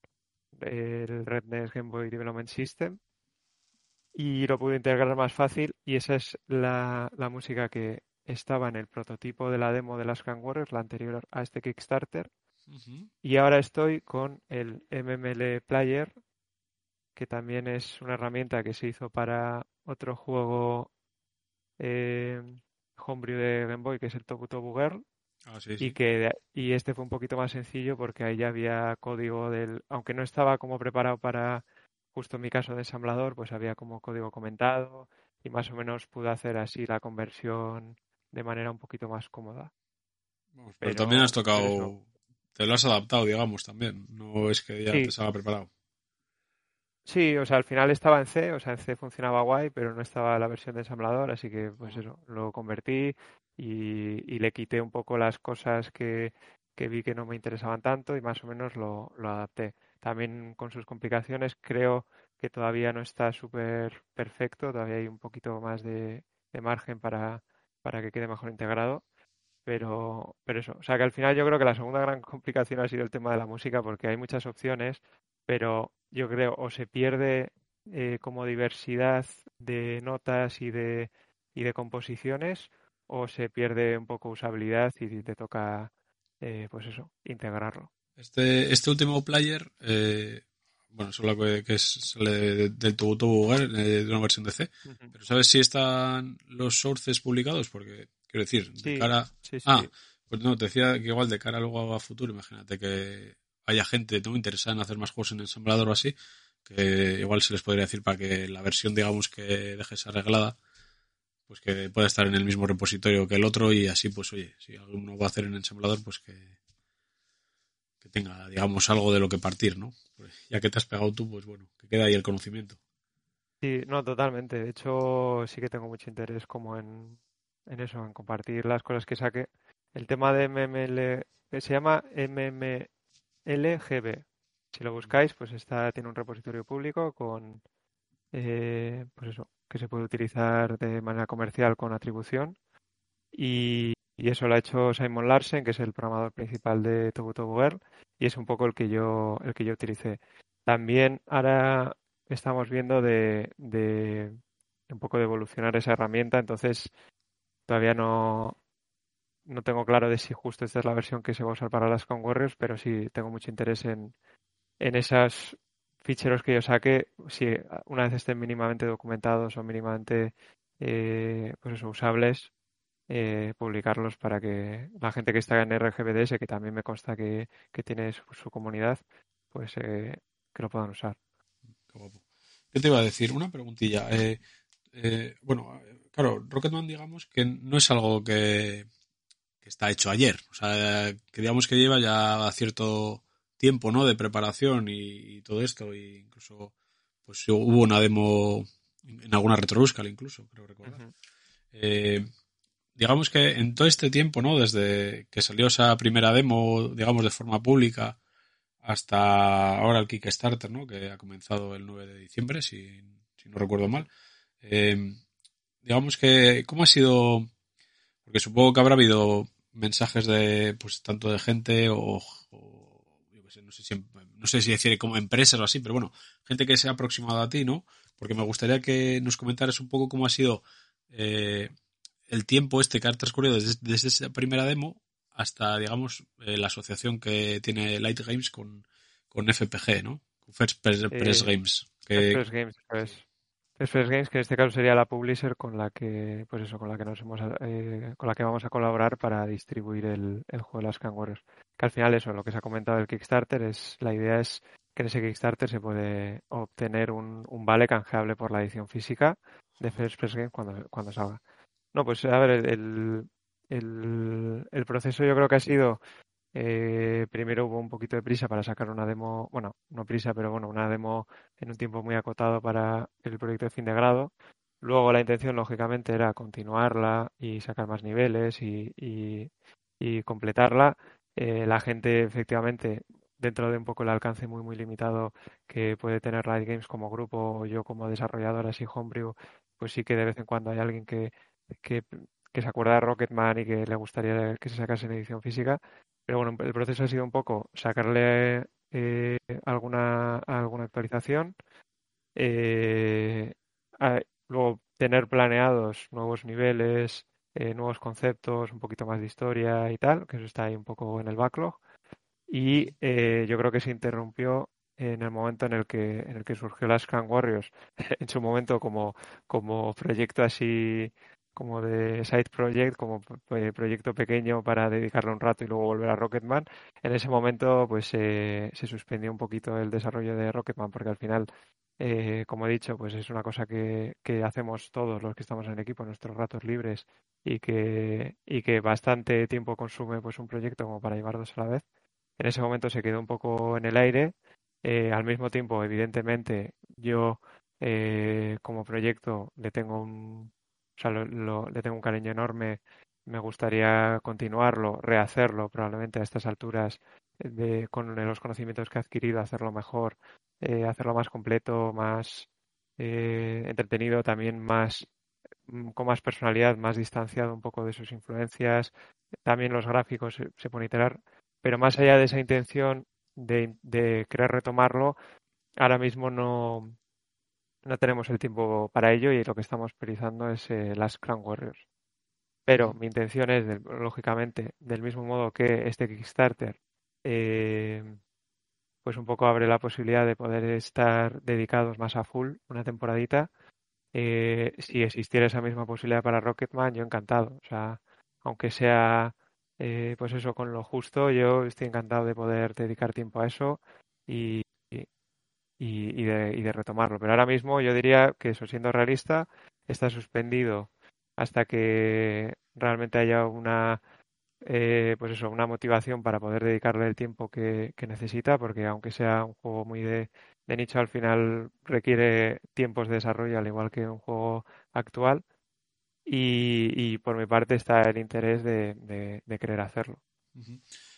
Speaker 3: el Redness Game Boy Development System y lo pude integrar más fácil y esa es la, la música que estaba en el prototipo de la demo de las Can Warriors, la anterior a este Kickstarter. Y ahora estoy con el MML Player, que también es una herramienta que se hizo para otro juego eh, homebrew de Game Boy, que es el Tobu Tobu Girl.
Speaker 1: Ah, sí,
Speaker 3: Y que y este fue un poquito más sencillo porque ahí ya había código del, aunque no estaba como preparado para justo en mi caso de ensamblador, pues había como código comentado y más o menos pude hacer así la conversión de manera un poquito más cómoda.
Speaker 1: Pero,
Speaker 3: pero-
Speaker 1: también has tocado, te lo has adaptado, digamos, también. No es que ya
Speaker 3: Sí.
Speaker 1: te salga preparado.
Speaker 3: Sí, o sea, al final estaba en C, o sea, en C funcionaba guay, pero no estaba la versión de ensamblador, así que pues eso, lo convertí y, y le quité un poco las cosas que, que vi que no me interesaban tanto y más o menos lo, lo adapté. También con sus complicaciones creo que todavía no está súper perfecto, todavía hay un poquito más de, margen para, para que quede mejor integrado. Pero, pero eso, o sea que al final yo creo que la segunda gran complicación ha sido el tema de la música porque hay muchas opciones, pero yo creo o se pierde eh, como diversidad de notas y de, y de composiciones o se pierde un poco usabilidad y te toca, eh, pues eso, integrarlo.
Speaker 1: Este, este último player, eh, bueno, solo que, que sale de- del Tobu Girl, eh, de una versión de C, pero ¿sabes si están los sources publicados? Porque, quiero decir, de cara...
Speaker 3: Sí, sí.
Speaker 1: Ah, pues no, te decía que igual de cara luego a futuro, imagínate que haya gente ¿no? interesada en hacer más juegos en ensamblador o así, que igual se les podría decir para que la versión, digamos, que dejes arreglada, pues que pueda estar en el mismo repositorio que el otro y así, pues oye, si alguno va a hacer en ensamblador, pues que, que tenga, digamos, algo de lo que partir, ¿no? Pues ya que te has pegado tú, pues bueno, que quede ahí el conocimiento.
Speaker 3: Sí, no, totalmente. De hecho, sí que tengo mucho interés como en, en eso, en compartir las cosas que saque. El tema de MML, eh, se llama MMLGB. Si lo buscáis, pues está, tiene un repositorio público con, eh, pues eso, que se puede utilizar de manera comercial con atribución. Y, y eso lo ha hecho Simon Larsen, que es el programador principal de Tobu Girl, y es un poco el que yo, el que yo utilicé. También ahora estamos viendo de, de un poco de evolucionar esa herramienta, entonces todavía no, no tengo claro de si justo esta es la versión que se va a usar para las Con pero sí tengo mucho interés en, en esos ficheros que yo saque, si una vez estén mínimamente documentados o mínimamente eh, pues usables, eh, publicarlos para que la gente que está en RGBDS, que también me consta que, que tiene su, su comunidad, pues eh, que lo puedan usar.
Speaker 1: Qué guapo. ¿Qué te iba a decir? Una preguntilla. Eh, eh, bueno, claro, Rocketman, digamos que no es algo que, que está hecho ayer. O sea, que digamos que lleva ya cierto tiempo, ¿no? De preparación y, y todo esto. Y incluso, pues hubo una demo en alguna retrobúscala incluso, creo recordar. Digamos que en todo este tiempo, ¿no? Desde que salió esa primera demo, digamos, de forma pública, hasta ahora el Kickstarter, ¿no? Que ha comenzado el 9 de diciembre, si, si no recuerdo mal. Eh, digamos que, ¿cómo ha sido? Porque supongo que habrá habido mensajes de, pues, tanto de gente o, yo sé, no sé si, no sé si decir como empresas o así, pero bueno, gente que se ha aproximado a ti, ¿no? Porque me gustaría que nos comentaras un poco cómo ha sido eh, el tiempo este que ha transcurrido desde, desde esa primera demo hasta, digamos, eh, la asociación que tiene Light Games con, con FPG, ¿no? Con First Press, Press
Speaker 3: Eh,
Speaker 1: Games. Que,
Speaker 3: Express Games, pues. Games, que en este caso sería la publisher con la que, pues eso, con la que nos hemos, eh, con la que vamos a colaborar para distribuir el, el juego de las Warriors. Que al final eso, lo que se ha comentado del Kickstarter es, la idea es que en ese Kickstarter se puede obtener un, un vale canjeable por la edición física de First Press Games cuando, cuando salga. No, pues a ver, el, el, proceso yo creo que ha sido eh, primero hubo un poquito de prisa para sacar una demo, bueno, no prisa, pero bueno, una demo en un tiempo muy acotado para el proyecto de fin de grado. Luego la intención, lógicamente, era continuarla y sacar más niveles y, y, y completarla. Eh, la gente, efectivamente, dentro de un poco el alcance muy muy limitado que puede tener Riot Games como grupo o yo como desarrollador así homebrew, pues sí que de vez en cuando hay alguien que, que, se acuerda de Rocketman y que le gustaría que se sacase en edición física. Pero bueno, el proceso ha sido un poco sacarle eh, alguna, alguna actualización, eh, luego tener planeados nuevos niveles, eh, nuevos conceptos, un poquito más de historia y tal, que eso está ahí un poco en el backlog. Y yo creo que se interrumpió en el momento en el que en el que surgió las Scrum Warriors en su momento como como proyecto así como de side project, como proyecto pequeño para dedicarle un rato y luego volver a Rocketman. En ese momento, pues se suspendió un poquito el desarrollo de Rocketman, porque al final, eh, como he dicho, pues es una cosa que, que hacemos todos los que estamos en equipo nuestros ratos libres y que, y que bastante tiempo consume pues un proyecto como para llevar dos a la vez. En ese momento se quedó un poco en el aire. Eh, al mismo tiempo, evidentemente, yo eh, como proyecto le tengo un, o sea, lo, le tengo un cariño enorme. Me gustaría continuarlo, rehacerlo, probablemente a estas alturas, de, con los conocimientos que he adquirido, hacerlo mejor, eh, hacerlo más completo, más eh, entretenido, también más mm, con más personalidad, más distanciado un poco de sus influencias. También los gráficos se, se pueden iterar, pero más allá de esa intención de, de querer retomarlo, ahora mismo no, no tenemos el tiempo para ello y lo que estamos priorizando es eh, las Crown Warriors. Pero mi intención es, lógicamente, del mismo modo que este Kickstarter, eh, pues un poco abre la posibilidad de poder estar dedicados más a full una temporadita. Eh, si existiera esa misma posibilidad para Rocketman, yo encantado. O sea, aunque sea, pues eso, con lo justo, yo estoy encantado de poder dedicar tiempo a eso y, de, retomarlo. Pero ahora mismo yo diría que eso, siendo realista, está suspendido hasta que realmente haya una eh, pues eso, una motivación para poder dedicarle el tiempo que, necesita, porque aunque sea un juego muy de, nicho, al final requiere tiempos de desarrollo, al igual que un juego actual. Y, por mi parte está el interés de, querer hacerlo.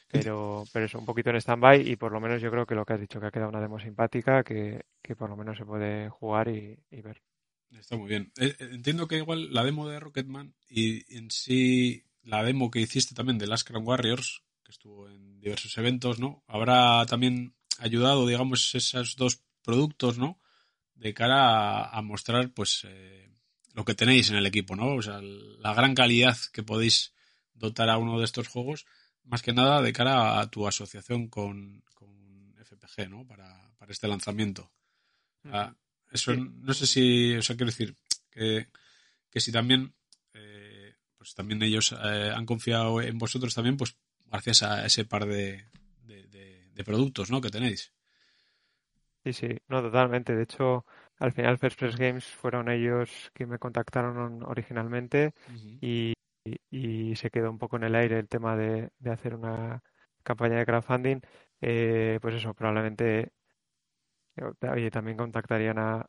Speaker 3: Pero, pero es un poquito en stand-by y por lo menos yo creo que lo que has dicho, que ha quedado una demo simpática que, por lo menos se puede jugar y, ver.
Speaker 1: Está muy bien. Eh, eh, entiendo que igual la demo de Rocketman y en sí la demo que hiciste también de Last Crown Warriors, que estuvo en diversos eventos, ¿no? Habrá también ayudado, digamos, esos dos productos, ¿no? De cara a, mostrar, pues, eh, lo que tenéis en el equipo, ¿no? O sea, la gran calidad que podéis dotar a uno de estos juegos más que nada de cara a tu asociación con, FPG, ¿no? Para, para este lanzamiento. eso no sé si, o sea, quiero decir que, que si también, eh, pues también ellos eh, han confiado en vosotros también, pues gracias a ese par de, de, productos, ¿no? Que tenéis.
Speaker 3: Sí, sí, no, totalmente. De hecho, al final First Press Games fueron ellos que me contactaron originalmente y, y, se quedó un poco en el aire el tema de, hacer una campaña de crowdfunding, eh, pues eso, probablemente oye, también contactarían a,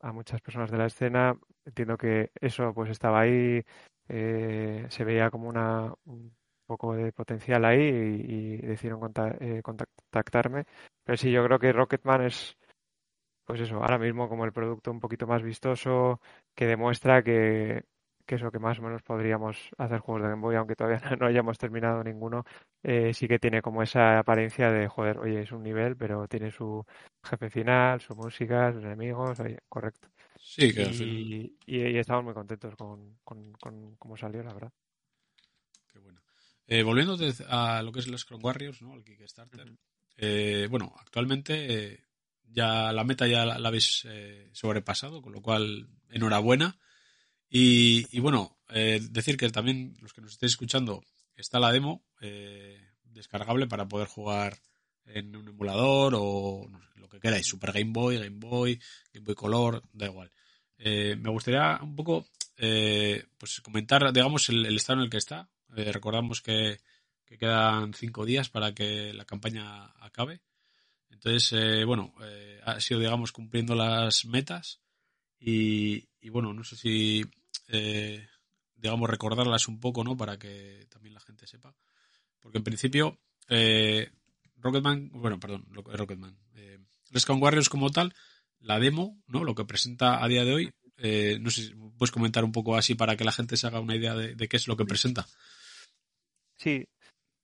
Speaker 3: a, muchas personas de la escena. Entiendo que eso pues estaba ahí, eh, se veía como una, un poco de potencial ahí y, decidieron eh, contactarme. Pero sí, yo creo que Rocketman es, pues eso, ahora mismo como el producto un poquito más vistoso que demuestra que, que es lo que más o menos podríamos hacer juegos de Game Boy, aunque todavía no hayamos terminado ninguno, eh, sí que tiene como esa apariencia de, joder, oye, es un nivel, pero tiene su jefe final, su música, sus enemigos, oye, correcto.
Speaker 1: Sí, que
Speaker 3: y, y, estamos muy contentos con, con, cómo salió, la verdad.
Speaker 1: Qué bueno. Eh, volviendo a lo que es los Chrome Warriors, ¿no? El Kickstarter. Eh, bueno, actualmente ya la meta ya la habéis sobrepasado, con lo cual, enhorabuena. Y, bueno, eh, decir que también los que nos estéis escuchando, está la demo eh, descargable para poder jugar en un emulador o lo que queráis, Super Game Boy, Game Boy, Game Boy Color, da igual. Eh, me gustaría un poco pues comentar, digamos, el, estado en el que está. recordamos que, quedan cinco días para que la campaña acabe. Entonces, bueno, ha sido, digamos, cumpliendo las metas. Y, y bueno, no sé si, eh, digamos, recordarlas un poco, ¿no? Para que también la gente sepa. Porque en principio, eh, Rocketman, bueno, perdón, Rocketman. Eh, Rescue Warriors como tal, la demo, ¿no? Lo que presenta a día de hoy, eh, no sé si puedes comentar un poco así para que la gente se haga una idea de, qué es lo que presenta.
Speaker 3: Sí,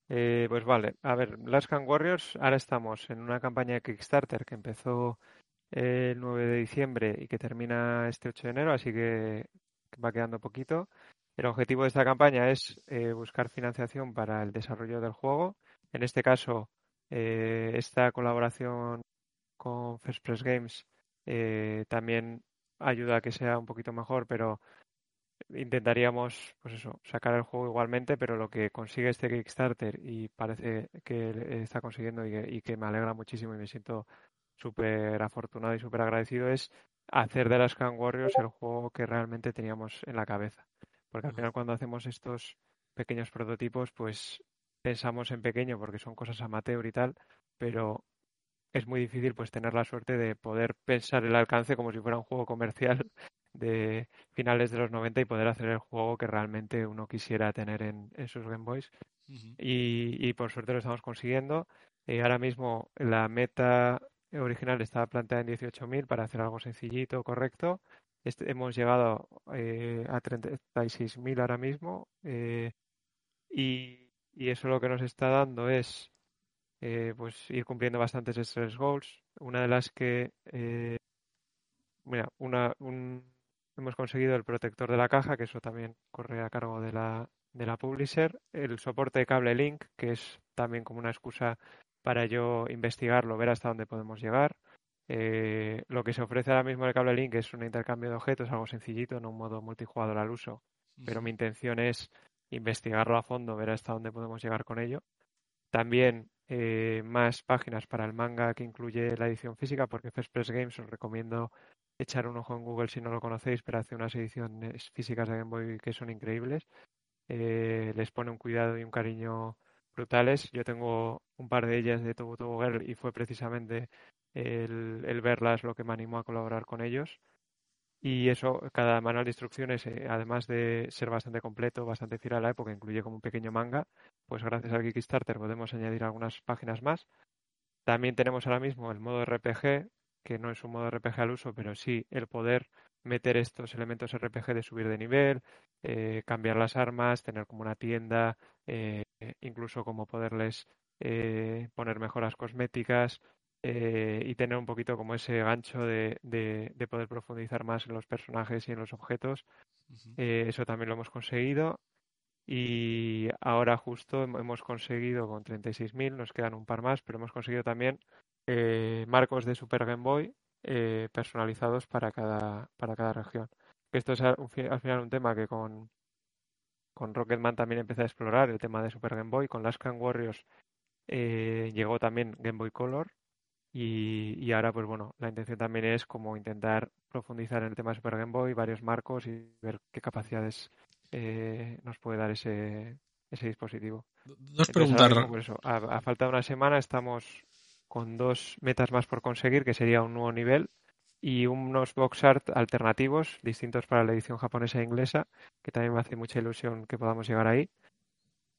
Speaker 3: eh, pues vale. A ver, Last Can Warriors, ahora estamos en una campaña de Kickstarter que empezó el 9 de diciembre y que termina este 8 de enero, así que va quedando poquito. El objetivo de esta campaña es eh, buscar financiación para el desarrollo del juego. En este caso, eh, esta colaboración con First Press Games eh, también ayuda a que sea un poquito mejor, pero intentaríamos, pues eso, sacar el juego igualmente, pero lo que consigue este Kickstarter y parece que está consiguiendo y que, me alegra muchísimo y me siento súper afortunado y súper agradecido es hacer de las Can Warriors el juego que realmente teníamos en la cabeza. Porque al final cuando hacemos estos pequeños prototipos, pues pensamos en pequeño porque son cosas amateur y tal, pero es muy difícil pues tener la suerte de poder pensar el alcance como si fuera un juego comercial de finales de los 90 y poder hacer el juego que realmente uno quisiera tener en, sus Game Boys. y, por suerte lo estamos consiguiendo. Eh, ahora mismo la meta original estaba planteada en 18.000 para hacer algo sencillito, correcto. Este, hemos llegado eh, a 36.000 ahora mismo eh, y, eso lo que nos está dando es eh, pues ir cumpliendo bastantes stress goals. Una de las que, mira, una, hemos conseguido el protector de la caja, que eso también corre a cargo de la, de la publisher, el soporte de cable link, que es también como una excusa para yo investigarlo, ver hasta dónde podemos llegar. Eh, lo que se ofrece ahora mismo en el cable link es un intercambio de objetos, algo sencillito, en un modo multijugador al uso. Pero mi intención es investigarlo a fondo, ver hasta dónde podemos llegar con ello. También eh, más páginas para el manga que incluye la edición física, porque First Press Games os recomiendo echar un ojo en Google si no lo conocéis, pero hace unas ediciones físicas de Game Boy que son increíbles. Eh, les pone un cuidado y un cariño brutales. Yo tengo un par de ellas de Tobu Tobu Girl y fue precisamente el, verlas lo que me animó a colaborar con ellos. Y eso, cada manual de instrucciones, eh, además de ser bastante completo, bastante fiel a la época, incluye como un pequeño manga, pues gracias al Kickstarter podemos añadir algunas páginas más. También tenemos ahora mismo el modo RPG, que no es un modo RPG al uso, pero sí el poder meter estos elementos RPG de subir de nivel, eh, cambiar las armas, tener como una tienda, eh, incluso como poderles poner mejoras cosméticas, eh, y tener un poquito como ese gancho de, de, poder profundizar más en los personajes y en los objetos. Eh, eso también lo hemos conseguido. Y ahora justo hemos conseguido con 36.000, nos quedan un par más, pero hemos conseguido también eh, marcos de Super Game Boy personalizados para cada, para cada región. Esto es al, final un tema que con, con Rocketman también empecé a explorar, el tema de Super Game Boy. Con Last Can Warriors llegó también Game Boy Color y, ahora, pues bueno, la intención también es como intentar profundizar en el tema de Super Game Boy, varios marcos y ver qué capacidades eh, nos puede dar ese, ese dispositivo.
Speaker 1: Dos preguntas.
Speaker 3: a, falta de una semana estamos con dos metas más por conseguir, que sería un nuevo nivel y unos box art alternativos distintos para la edición japonesa e inglesa, que también me hace mucha ilusión que podamos llegar ahí.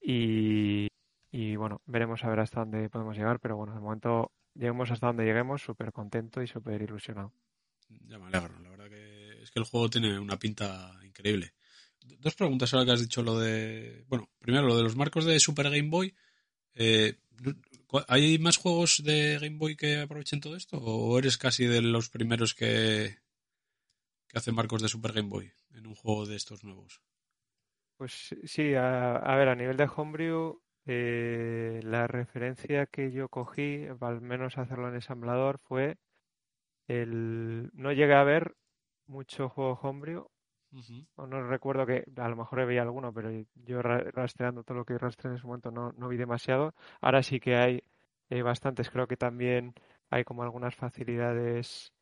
Speaker 3: Y, y bueno, veremos a ver hasta dónde podemos llegar, pero bueno, de momento lleguemos hasta donde lleguemos, súper contento y súper ilusionado.
Speaker 1: Ya me alegro, la verdad que es que el juego tiene una pinta increíble. Dos preguntas ahora que has dicho lo de... Bueno, primero lo de los marcos de Super Game Boy. Eh, ¿Hay más juegos de Game Boy que aprovechen todo esto? ¿O eres casi de los primeros que, que hacen marcos de Super Game Boy en un juego de estos nuevos?
Speaker 3: Pues sí, a, ver, a nivel de Homebrew eh, la referencia que yo cogí, al menos hacerlo en ensamblador, fue el... No llegué a ver mucho juego homebrew. No recuerdo que a lo mejor veía alguno, pero yo rastreando todo lo que rastreé en ese momento no, no vi demasiado. Ahora sí que hay eh, bastantes. Creo que también hay como algunas facilidades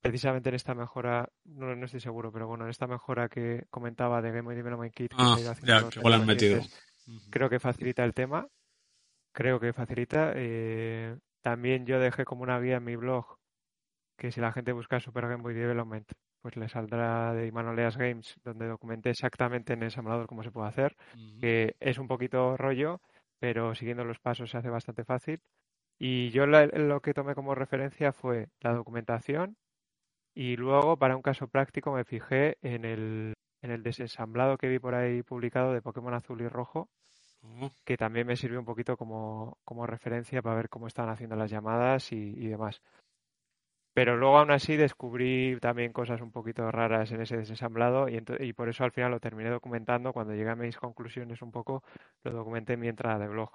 Speaker 3: precisamente en esta mejora, no, no estoy seguro, pero bueno, en esta mejora que comentaba de Game Boy Development Kit.
Speaker 1: Ah, ya, que han metido.
Speaker 3: Creo que facilita el tema. Creo que facilita. Eh, también yo dejé como una guía en mi blog que si la gente busca Super Game Boy Development, pues le saldrá de Imanoleas Games, donde documenté exactamente en el ensamblador cómo se puede hacer, que es un poquito rollo, pero siguiendo los pasos se hace bastante fácil. Y yo la- lo que tomé como referencia fue la documentación y luego para un caso práctico me fijé en el, en el desensamblado que vi por ahí publicado de Pokémon Azul y Rojo, que también me sirvió un poquito como, como referencia para ver cómo estaban haciendo las llamadas y, y demás. Pero luego aún así descubrí también cosas un poquito raras en ese desensamblado y, por eso al final lo terminé documentando. Cuando llegué a mis conclusiones un poco, lo documenté en mi entrada de blog.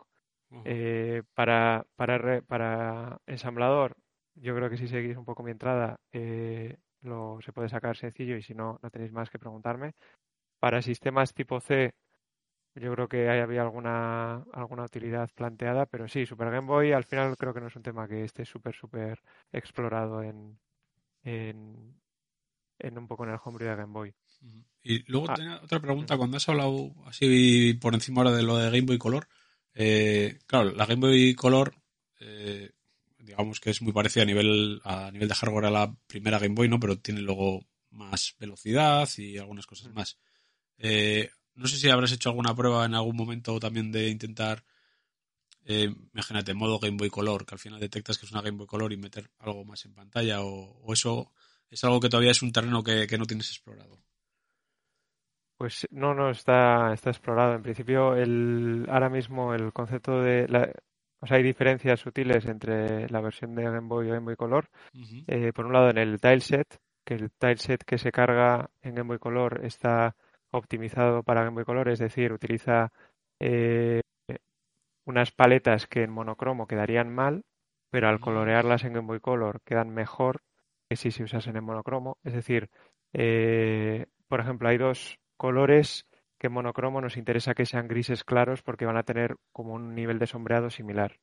Speaker 3: Eh, para, para, re- para ensamblador, yo creo que si seguís un poco mi entrada, eh, lo, se puede sacar sencillo y si no, no tenéis más que preguntarme. Para sistemas tipo C, yo creo que ahí había alguna, alguna utilidad planteada, pero sí, Super Game Boy al final creo que no es un tema que esté súper, súper explorado en, en, en un poco en el homebrew de Game Boy.
Speaker 1: Y luego
Speaker 3: Ah.
Speaker 1: tenía otra pregunta, cuando has hablado así por encima ahora de lo de Game Boy Color, eh, claro, la Game Boy Color, eh, digamos que es muy parecida a nivel, a nivel de hardware a la primera Game Boy, ¿no? Pero tiene luego más velocidad y algunas cosas más. Eh, no sé si habrás hecho alguna prueba en algún momento también de intentar, eh, imagínate, modo Game Boy Color, que al final detectas que es una Game Boy Color y meter algo más en pantalla, o, o eso es algo que todavía es un terreno que, que no tienes explorado.
Speaker 3: Pues no, no está, está explorado. En principio, el, ahora mismo el concepto de la, o sea, hay diferencias sutiles entre la versión de Game Boy y Game Boy Color. Eh, por un lado, en el tileset, que el tileset que se carga en Game Boy Color está optimizado para Game Boy Color, es decir, utiliza eh, unas paletas que en monocromo quedarían mal, pero al colorearlas en Game Boy Color quedan mejor que si se usasen en monocromo. Es decir, eh, por ejemplo, hay dos colores que en monocromo nos interesa que sean grises claros porque van a tener como un nivel de sombreado similar.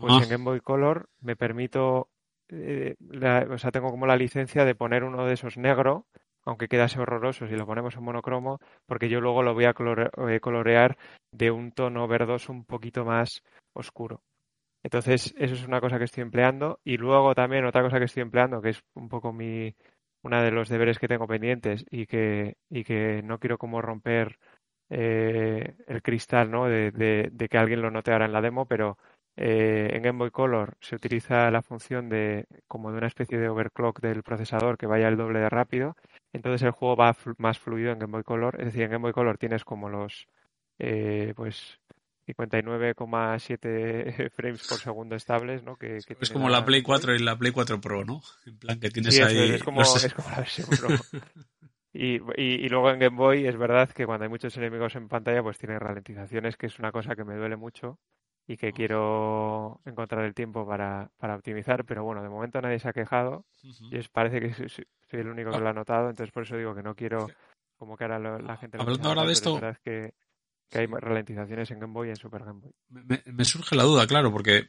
Speaker 3: Pues
Speaker 1: Ah,
Speaker 3: en Game Boy Color me permito, eh, la- o sea, tengo como la licencia de poner uno de esos negro, aunque quedase horroroso si lo ponemos en monocromo, porque yo luego lo voy a eh, colorear de un tono verdoso un poquito más oscuro. Entonces, eso es una cosa que estoy empleando. Y luego también otra cosa que estoy empleando, que es un poco mi, una de los deberes que tengo pendientes y que, y que no quiero como romper eh, el cristal, ¿no? De, de- de que alguien lo note ahora en la demo, pero eh, en Game Boy Color se utiliza la función de como de una especie de overclock del procesador que vaya el doble de rápido. Entonces el juego va más fluido en Game Boy Color. Es decir, en Game Boy Color tienes como los eh, pues 59,7 frames por segundo estables, ¿no? Que, que
Speaker 1: es como la Play
Speaker 3: Game Boy.
Speaker 1: 4 y la Play 4 Pro, ¿no? En plan que tienes
Speaker 3: Sí,
Speaker 1: ahí
Speaker 3: es, es como,
Speaker 1: los-
Speaker 3: es como la versión Pro. Y, y, y luego en Game Boy es verdad que cuando hay muchos enemigos en pantalla pues tiene ralentizaciones, que es una cosa que me duele mucho y que quiero encontrar el tiempo para, para optimizar, pero bueno, de momento nadie se ha quejado y es, parece que soy, soy el único que
Speaker 1: Ah.
Speaker 3: lo ha notado, entonces por eso digo que no quiero como que ahora lo- la gente lo
Speaker 1: Hablando ahora de esto-
Speaker 3: es que, que hay ralentizaciones en Game Boy y en Super Game Boy.
Speaker 1: Me, me- surge la duda, claro, porque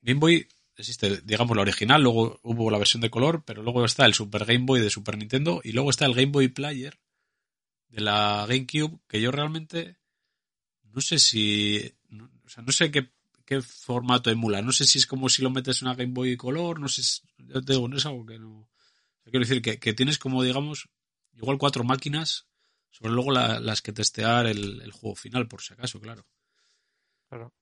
Speaker 1: Game Boy existe, digamos, la original, luego hubo la versión de color, pero luego está el Super Game Boy de Super Nintendo y luego está el Game Boy Player de la GameCube, que yo realmente no sé si, sea, no sé qué, qué formato emula, no sé si es como si lo metes en una Game Boy Color, no sé, si- yo te digo, no es algo que no, quiero decir que, que tienes como, digamos, igual cuatro máquinas sobre luego la- las que testear el, el juego final, por si acaso, claro.
Speaker 3: Claro.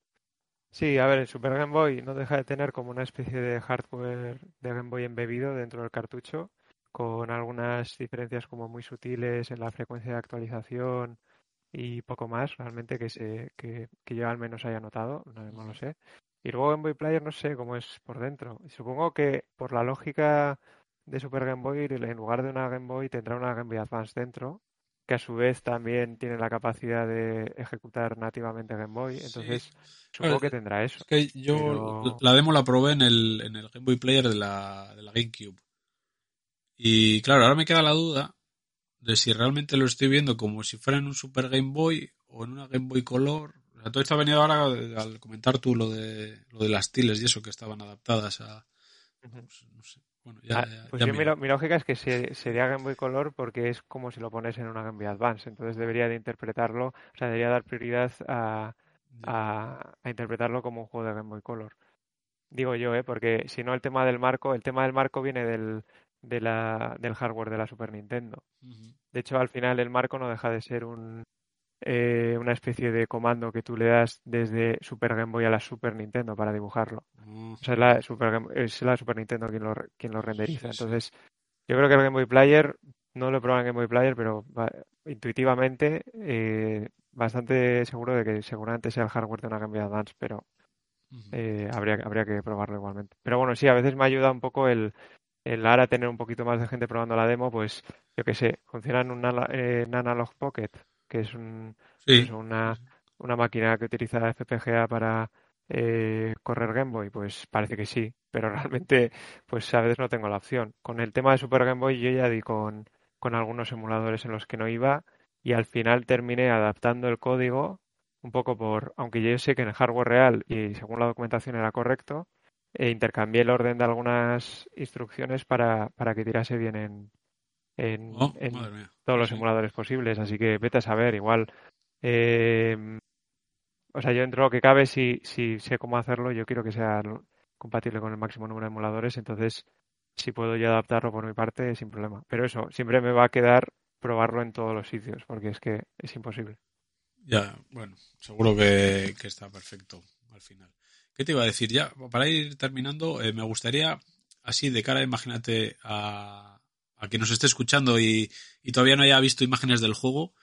Speaker 3: Sí, a ver, el Super Game Boy no deja de tener como una especie de hardware de Game Boy embebido dentro del cartucho, con algunas diferencias como muy sutiles en la frecuencia de actualización y poco más, realmente que se, que, que yo al menos haya notado, no, no lo sé. Y luego Game Boy Player no sé cómo es por dentro. Supongo que por la lógica de Super Game Boy, en lugar de una Game Boy tendrá una Game Boy Advance dentro, que a su vez también tiene la capacidad de ejecutar nativamente Game Boy.
Speaker 1: Sí.
Speaker 3: Entonces,
Speaker 1: Claro,
Speaker 3: supongo que tendrá eso.
Speaker 1: Es que yo
Speaker 3: Pero-
Speaker 1: la demo la probé en el, en el Game Boy Player de la, de la GameCube. Y claro, ahora me queda la duda de si realmente lo estoy viendo como si fuera en un Super Game Boy o en una Game Boy Color. O sea, todo esto ha venido ahora al comentar tú lo de, lo de las tiles y eso que estaban adaptadas a... Pues, no sé. Bueno, ya,
Speaker 3: Ah,
Speaker 1: ya-
Speaker 3: pues
Speaker 1: ya
Speaker 3: yo mi, lógica es que se- sería Game Boy Color porque es como si lo pones en una Game Boy Advance. Entonces debería de interpretarlo, o sea, debería dar prioridad a, a, a interpretarlo como un juego de Game Boy Color. Digo yo, ¿eh? Porque si no el tema del marco, el tema del marco viene del, de la, del hardware de la Super Nintendo. De hecho, al final el marco no deja de ser un, eh, una especie de comando que tú le das desde Super Game Boy a la Super Nintendo para dibujarlo.
Speaker 1: Mm,
Speaker 3: O sea, es la Super, Game- es la Super Nintendo quien lo, quien lo renderiza. Entonces, yo creo que el Game Boy Player, no lo he probado en Game Boy Player, pero va- intuitivamente eh, bastante seguro de que seguramente sea el hardware de una Game Boy Advance, pero eh, habría, habría que probarlo igualmente. Pero bueno, sí, a veces me ayuda un poco el, el ahora tener un poquito más de gente probando la demo, pues yo qué sé, funciona en un ala- en Analog Pocket, que es un,
Speaker 1: Sí,
Speaker 3: pues una, una máquina que utiliza FPGA para eh, correr Game Boy, pues parece que sí, pero realmente pues a veces no tengo la opción. Con el tema de Super Game Boy yo ya di con, con algunos emuladores en los que no iba y al final terminé adaptando el código un poco por, aunque yo sé que en el hardware real y según la documentación era correcto, e intercambié el orden de algunas instrucciones para, para que tirase bien en, en,
Speaker 1: Oh,
Speaker 3: en todos los
Speaker 1: Sí.
Speaker 3: emuladores posibles, así que vete a saber, igual. eh, o sea, yo dentro de lo que cabe, si, si sé cómo hacerlo, yo quiero que sea compatible con el máximo número de emuladores, entonces si puedo yo adaptarlo por mi parte, sin problema. Pero eso, siempre me va a quedar probarlo en todos los sitios, porque es que es imposible.
Speaker 1: Ya, bueno, seguro que, que está perfecto al final. ¿Qué te iba a decir? Ya, para ir terminando, eh, me gustaría, así de cara, imagínate, a, a quien nos esté escuchando y, y todavía no haya visto imágenes del juego,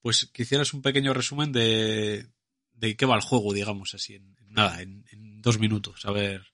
Speaker 1: pues que hicieras un pequeño resumen de, de qué va el juego, digamos, así, en, nada, en dos minutos. A ver.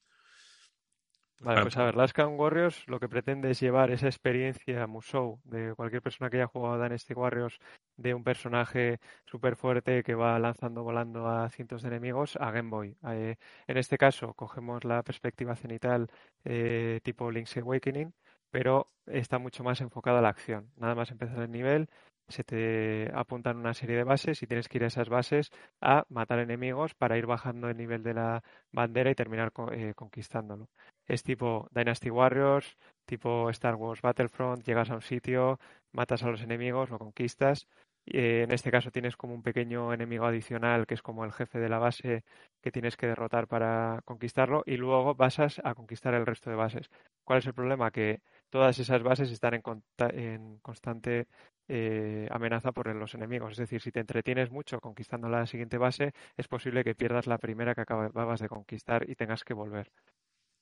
Speaker 1: Pues
Speaker 3: Vale, pues a ver, Warriors lo que pretende es llevar esa experiencia Musou de cualquier persona que haya jugado a Dynasty Warriors de un personaje súper fuerte que va lanzando volando a cientos de enemigos a Game Boy. Eh, en este caso cogemos la perspectiva cenital eh, tipo Link's Awakening, pero está mucho más enfocada a la acción. Nada más empezar el nivel, se te apuntan una serie de bases y tienes que ir a esas bases a matar enemigos para ir bajando el nivel de la bandera y terminar eh, conquistándolo es tipo Dynasty Warriors, tipo Star Wars Battlefront, llegas a un sitio, matas a los enemigos, lo conquistas. Eh, en este caso tienes como un pequeño enemigo adicional que es como el jefe de la base que tienes que derrotar para conquistarlo y luego pasas a conquistar el resto de bases. ¿Cuál es el problema? Que todas esas bases están en, constante eh, amenaza por los enemigos. Es decir, si te entretienes mucho conquistando la siguiente base, es posible que pierdas la primera que acababas de conquistar y tengas que volver.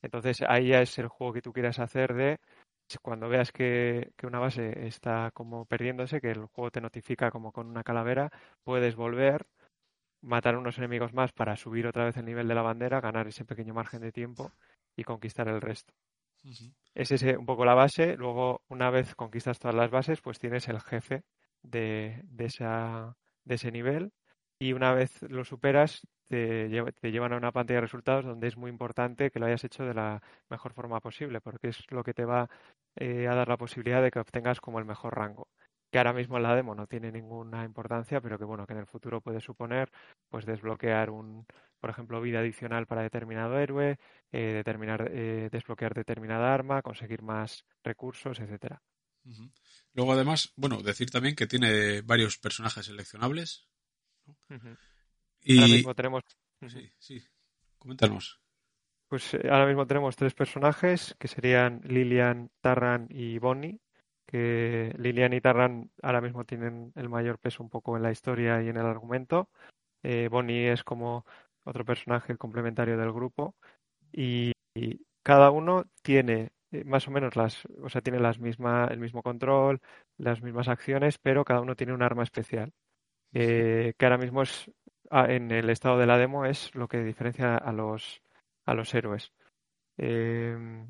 Speaker 3: Entonces ahí ya es el juego que tú quieras hacer de cuando veas que, que una base está como perdiéndose, que el juego te notifica como con una calavera, puedes volver, matar unos enemigos más para subir otra vez el nivel de la bandera, ganar ese pequeño margen de tiempo y conquistar el resto. Es ese un poco la base. Luego, una vez conquistas todas las bases, pues tienes el jefe de, de, esa, de ese nivel. Y una vez lo superas, te, te llevan a una pantalla de resultados donde es muy importante que lo hayas hecho de la mejor forma posible, porque es lo que te va eh, a dar la posibilidad de que obtengas como el mejor rango. Que ahora mismo en la demo no tiene ninguna importancia, pero que bueno, que en el futuro puede suponer pues desbloquear un, por ejemplo, vida adicional para determinado héroe, eh, determinar, eh, desbloquear determinada arma, conseguir más recursos, etcétera.
Speaker 1: Luego, además, bueno, decir también que tiene varios personajes seleccionables.
Speaker 3: Ahora
Speaker 1: Y.
Speaker 3: mismo tenemos,
Speaker 1: Sí, sí. Coméntanos.
Speaker 3: pues eh, ahora mismo tenemos tres personajes que serían Lilian, Tarran y Bonnie. Que Lilian y Tarran ahora mismo tienen el mayor peso un poco en la historia y en el argumento. Eh, Bonnie es como otro personaje complementario del grupo y, y cada uno tiene eh, más o menos las, o sea, tiene las misma, el mismo control, las mismas acciones, pero cada uno tiene un arma especial. eh, que ahora mismo es ah, en el estado de la demo es lo que diferencia a los a los héroes. Em,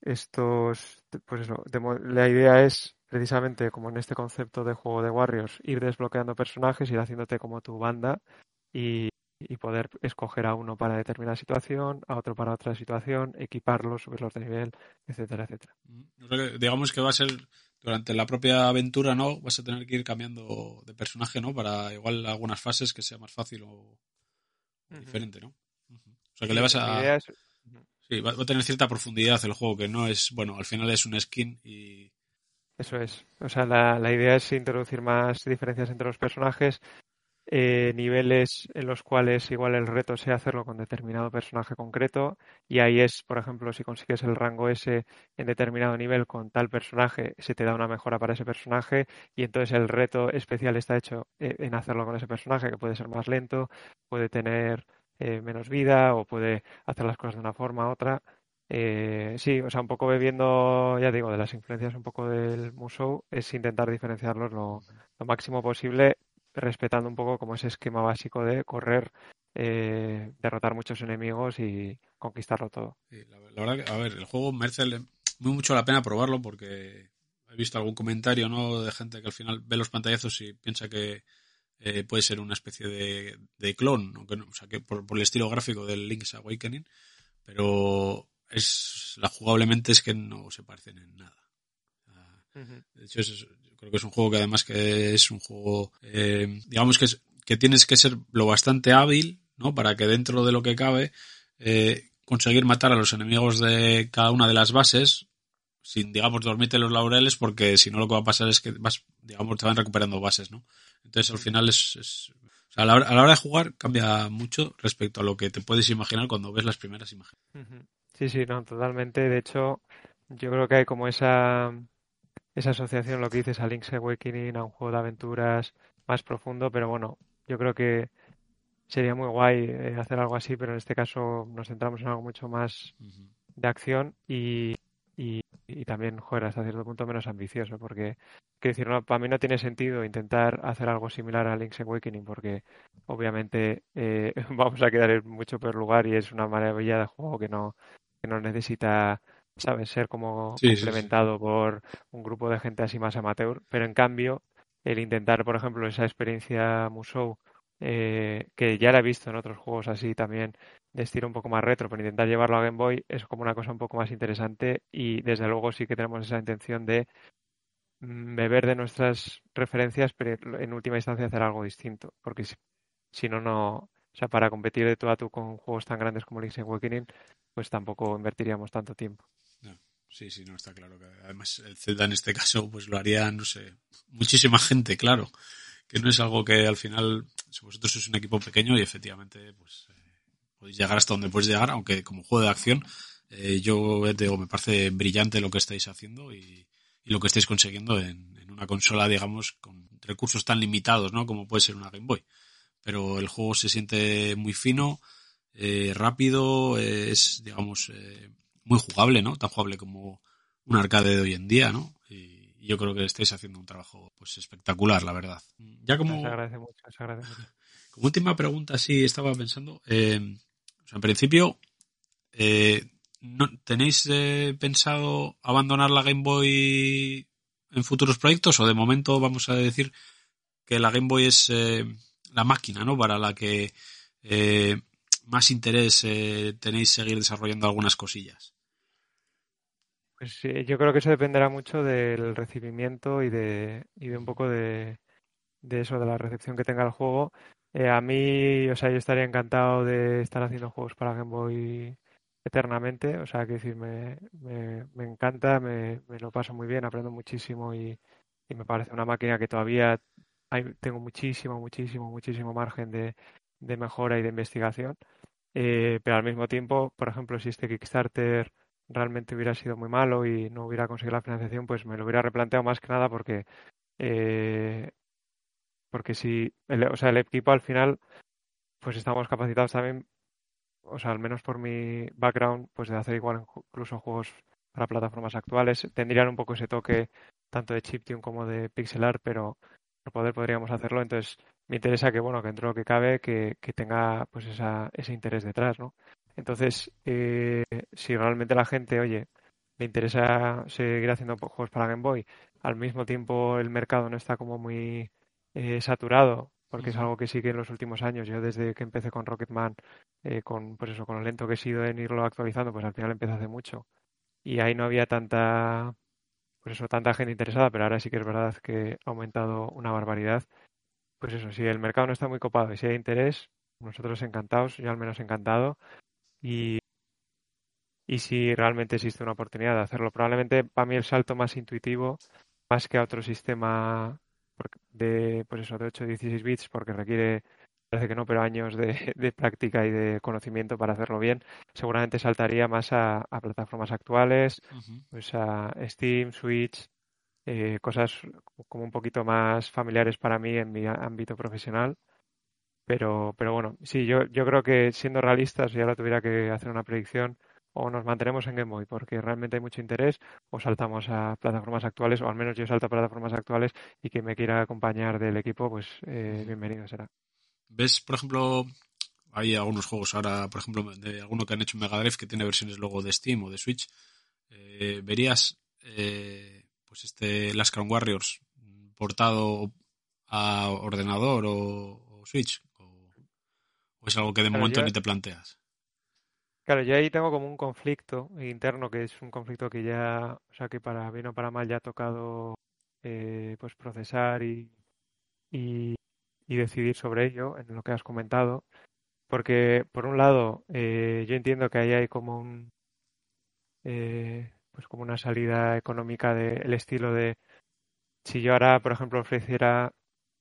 Speaker 3: estos, pues eso, la idea es precisamente como en este concepto de juego de Warriors, ir desbloqueando personajes, ir haciéndote como tu banda y, y poder escoger a uno para determinada situación, a otro para otra situación, equiparlos, subirlos de nivel, etcétera, etcétera.
Speaker 1: O sea que digamos que va a ser durante la propia aventura, ¿no? Vas a tener que ir cambiando de personaje, ¿no? Para igual algunas fases que sea más fácil o, diferente, ¿no? O sea que le vas a. Sí, va, va a tener cierta profundidad el juego, que no es. Bueno, al final es un skin y.
Speaker 3: Eso es. O sea, la, la idea es introducir más diferencias entre los personajes. eh, niveles en los cuales igual el reto sea hacerlo con determinado personaje concreto y ahí es, por ejemplo, si consigues el rango S en determinado nivel con tal personaje, se te da una mejora para ese personaje y entonces el reto especial está hecho eh, en hacerlo con ese personaje que puede ser más lento, puede tener eh, menos vida o puede hacer las cosas de una forma u otra. sí, o sea, un poco bebiendo, ya digo, de las influencias un poco del Musou, es intentar diferenciarlos lo, máximo posible respetando un poco como ese esquema básico de correr, eh, derrotar muchos enemigos y conquistarlo todo.
Speaker 1: la, verdad que, a ver, el juego merece muy mucho la pena probarlo porque he visto algún comentario ¿no? de gente que al final ve los pantallazos y piensa que eh, puede ser una especie de, de clon, aunque no, o sea, que por, el estilo gráfico del Link's Awakening, pero es la jugablemente es que no se parecen en nada. De hecho, es, creo que es un juego que además que es un juego, eh, digamos que, es, que tienes que ser lo bastante hábil, ¿no? Para que dentro de lo que cabe, eh, conseguir matar a los enemigos de cada una de las bases sin, digamos, dormirte los laureles, porque si no lo que va a pasar es que vas, digamos, te van recuperando bases, ¿no? Entonces al final es, es o sea, a la, hora, a la hora de jugar cambia mucho respecto a lo que te puedes imaginar cuando ves las primeras imágenes.
Speaker 3: Sí, sí, no, totalmente. De hecho, yo creo que hay como esa esa asociación, lo que dices a Link's Awakening, a un juego de aventuras más profundo, pero bueno, yo creo que sería muy guay eh, hacer algo así, pero en este caso nos centramos en algo mucho más de acción y, y, también, joder, hasta cierto punto menos ambicioso, porque, quiero decir, no, para mí no tiene sentido intentar hacer algo similar a Link's Awakening, porque obviamente eh, vamos a quedar en mucho peor lugar y es una maravilla de juego que no, que no necesita ¿sabes? Ser como complementado por un grupo de gente así más amateur, pero en cambio, el intentar, por ejemplo, esa experiencia Musou, eh, que ya la he visto en otros juegos así también, de estilo un poco más retro, pero intentar llevarlo a Game Boy es como una cosa un poco más interesante y desde luego sí que tenemos esa intención de mm, beber de nuestras referencias, pero en última instancia hacer algo distinto, porque si, no, no, o sea, para competir de tú a tú con juegos tan grandes como Link's Awakening, pues tampoco invertiríamos tanto tiempo.
Speaker 1: Sí, sí, no está claro. que Además, el Zelda en este caso, pues lo haría, no sé, muchísima gente, claro. Que no es algo que al final, si vosotros sois un equipo pequeño y efectivamente, pues eh, podéis llegar hasta donde podéis llegar, aunque como juego de acción, eh, yo digo, me parece brillante lo que estáis haciendo y, lo que estáis consiguiendo en, una consola, digamos, con recursos tan limitados, ¿no? Como puede ser una Game Boy. Pero el juego se siente muy fino, eh, rápido, es, digamos, muy jugable, ¿no? Tan jugable como un arcade de hoy en día, ¿no? Y yo creo que estáis haciendo un trabajo pues espectacular, la verdad.
Speaker 3: Ya como... Se agradece mucho, se agradece mucho.
Speaker 1: Como última pregunta, sí, estaba pensando, eh, o sea, en principio, eh, ¿no, ¿tenéis eh, pensado abandonar la Game Boy en futuros proyectos o de momento vamos a decir que la Game Boy es la máquina, ¿no? Para la que más interés tenéis seguir desarrollando algunas cosillas.
Speaker 3: Pues yo creo que eso dependerá mucho del recibimiento y de, y de un poco de, de eso, de la recepción que tenga el juego. Eh, a mí, o sea, yo estaría encantado de estar haciendo juegos para Game Boy eternamente. O sea, que decir, me, encanta, me, lo paso muy bien, aprendo muchísimo y, y me parece una máquina que todavía hay, tengo muchísimo, muchísimo, muchísimo margen de, de mejora y de investigación. Eh, pero al mismo tiempo, por ejemplo, si este Kickstarter realmente hubiera sido muy malo y no hubiera conseguido la financiación, pues me lo hubiera replanteado más que nada porque eh, porque si el, o sea, el equipo al final pues estamos capacitados también, o sea, al menos por mi background, pues de hacer igual incluso juegos para plataformas actuales, tendrían un poco ese toque tanto de chiptune como de pixel art, pero por poder podríamos hacerlo, entonces me interesa que bueno, que dentro de lo que cabe que, que tenga pues esa, ese interés detrás, ¿no? Entonces, eh, si realmente la gente, oye, le interesa seguir haciendo juegos para Game Boy, al mismo tiempo el mercado no está como muy eh, saturado, porque es algo que sí que en los últimos años, yo desde que empecé con Rocketman, eh, con pues eso, con lo lento que he sido en irlo actualizando, pues al final empecé hace mucho. Y ahí no había tanta, pues eso, tanta gente interesada, pero ahora sí que es verdad que ha aumentado una barbaridad. Pues eso, si el mercado no está muy copado y si hay interés, nosotros encantados, yo al menos encantado, y, y si realmente existe una oportunidad de hacerlo. Probablemente para mí el salto más intuitivo, más que a otro sistema de pues eso, de 8 a 16 bits, porque requiere, parece que no, pero años de, de práctica y de conocimiento para hacerlo bien, seguramente saltaría más a, a plataformas actuales, pues a Steam, Switch, eh, cosas como un poquito más familiares para mí en mi ámbito profesional. Pero, pero bueno, sí, yo, yo creo que siendo realistas, si ahora tuviera que hacer una predicción, o nos mantenemos en Game Boy porque realmente hay mucho interés, o saltamos a plataformas actuales, o al menos yo salto a plataformas actuales y quien me quiera acompañar del equipo, pues eh, bienvenido será.
Speaker 1: ¿Ves, por ejemplo, hay algunos juegos ahora, por ejemplo, de alguno que han hecho en Mega Drive que tiene versiones luego de Steam o de Switch? Eh, ¿Verías eh, pues este Last Crown Warriors portado a ordenador o, o Switch? O, o es algo que de momento
Speaker 3: yo-
Speaker 1: ni te planteas?
Speaker 3: Claro, yo ahí tengo como un conflicto interno que es un conflicto que ya, o sea, que para bien o para mal ya ha tocado eh, pues procesar y, y, y decidir sobre ello, en lo que has comentado, porque por un lado eh, yo entiendo que ahí hay como un eh, pues como una salida económica del estilo de si yo ahora, por ejemplo, ofreciera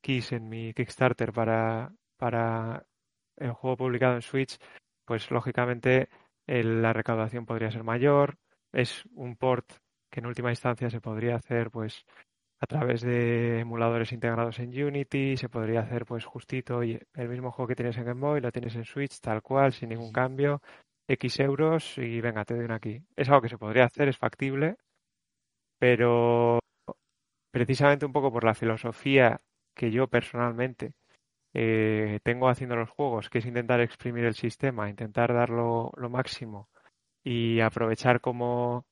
Speaker 3: keys en mi Kickstarter para, para el juego publicado en Switch, pues lógicamente la recaudación podría ser mayor. Es un port que en última instancia se podría hacer pues a través de emuladores integrados en Unity, se podría hacer pues justito y el mismo juego que tienes en Game Boy lo tienes en Switch tal cual, sin ningún cambio, X euros y venga, te doy una aquí. Es algo que se podría hacer, es factible, pero precisamente un poco por la filosofía que yo personalmente eh, tengo haciendo los juegos, que es intentar exprimir el sistema, intentar darlo lo máximo y aprovechar como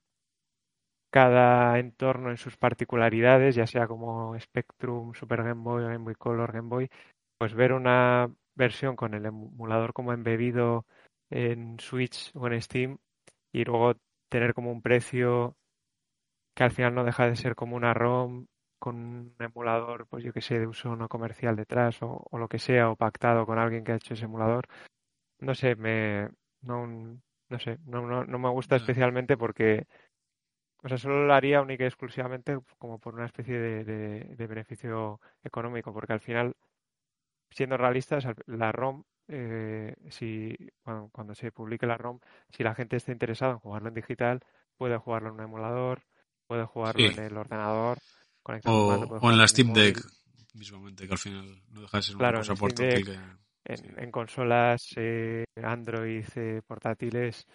Speaker 3: cada entorno en sus particularidades, ya sea como Spectrum, Super Game Boy, Game Boy Color, Game Boy, pues ver una versión con el emulador como embebido en Switch o en Steam y luego tener como un precio que al final no deja de ser como una ROM con un emulador, pues yo que sé, de uso no comercial detrás o, o lo que sea, o pactado con alguien que ha hecho ese emulador. No sé, me no, no sé, no, no, no me gusta especialmente porque, o sea, solo lo haría única y exclusivamente como por una especie de, de- de beneficio económico, porque al final, siendo realistas, al- la ROM, eh, si cuando, cuando se publique la ROM, si la gente está interesada en jugarlo en digital, puede jugarlo en un emulador, puede jugarlo
Speaker 1: Sí.
Speaker 3: en el ordenador,
Speaker 1: O, en la Steam. Deck, mismamente, que al final no deja de ser
Speaker 3: Claro,
Speaker 1: una cosa
Speaker 3: Steam
Speaker 1: portátil
Speaker 3: Deck,
Speaker 1: que...
Speaker 3: en,
Speaker 1: sí.
Speaker 3: en consolas eh, Android eh, portátiles,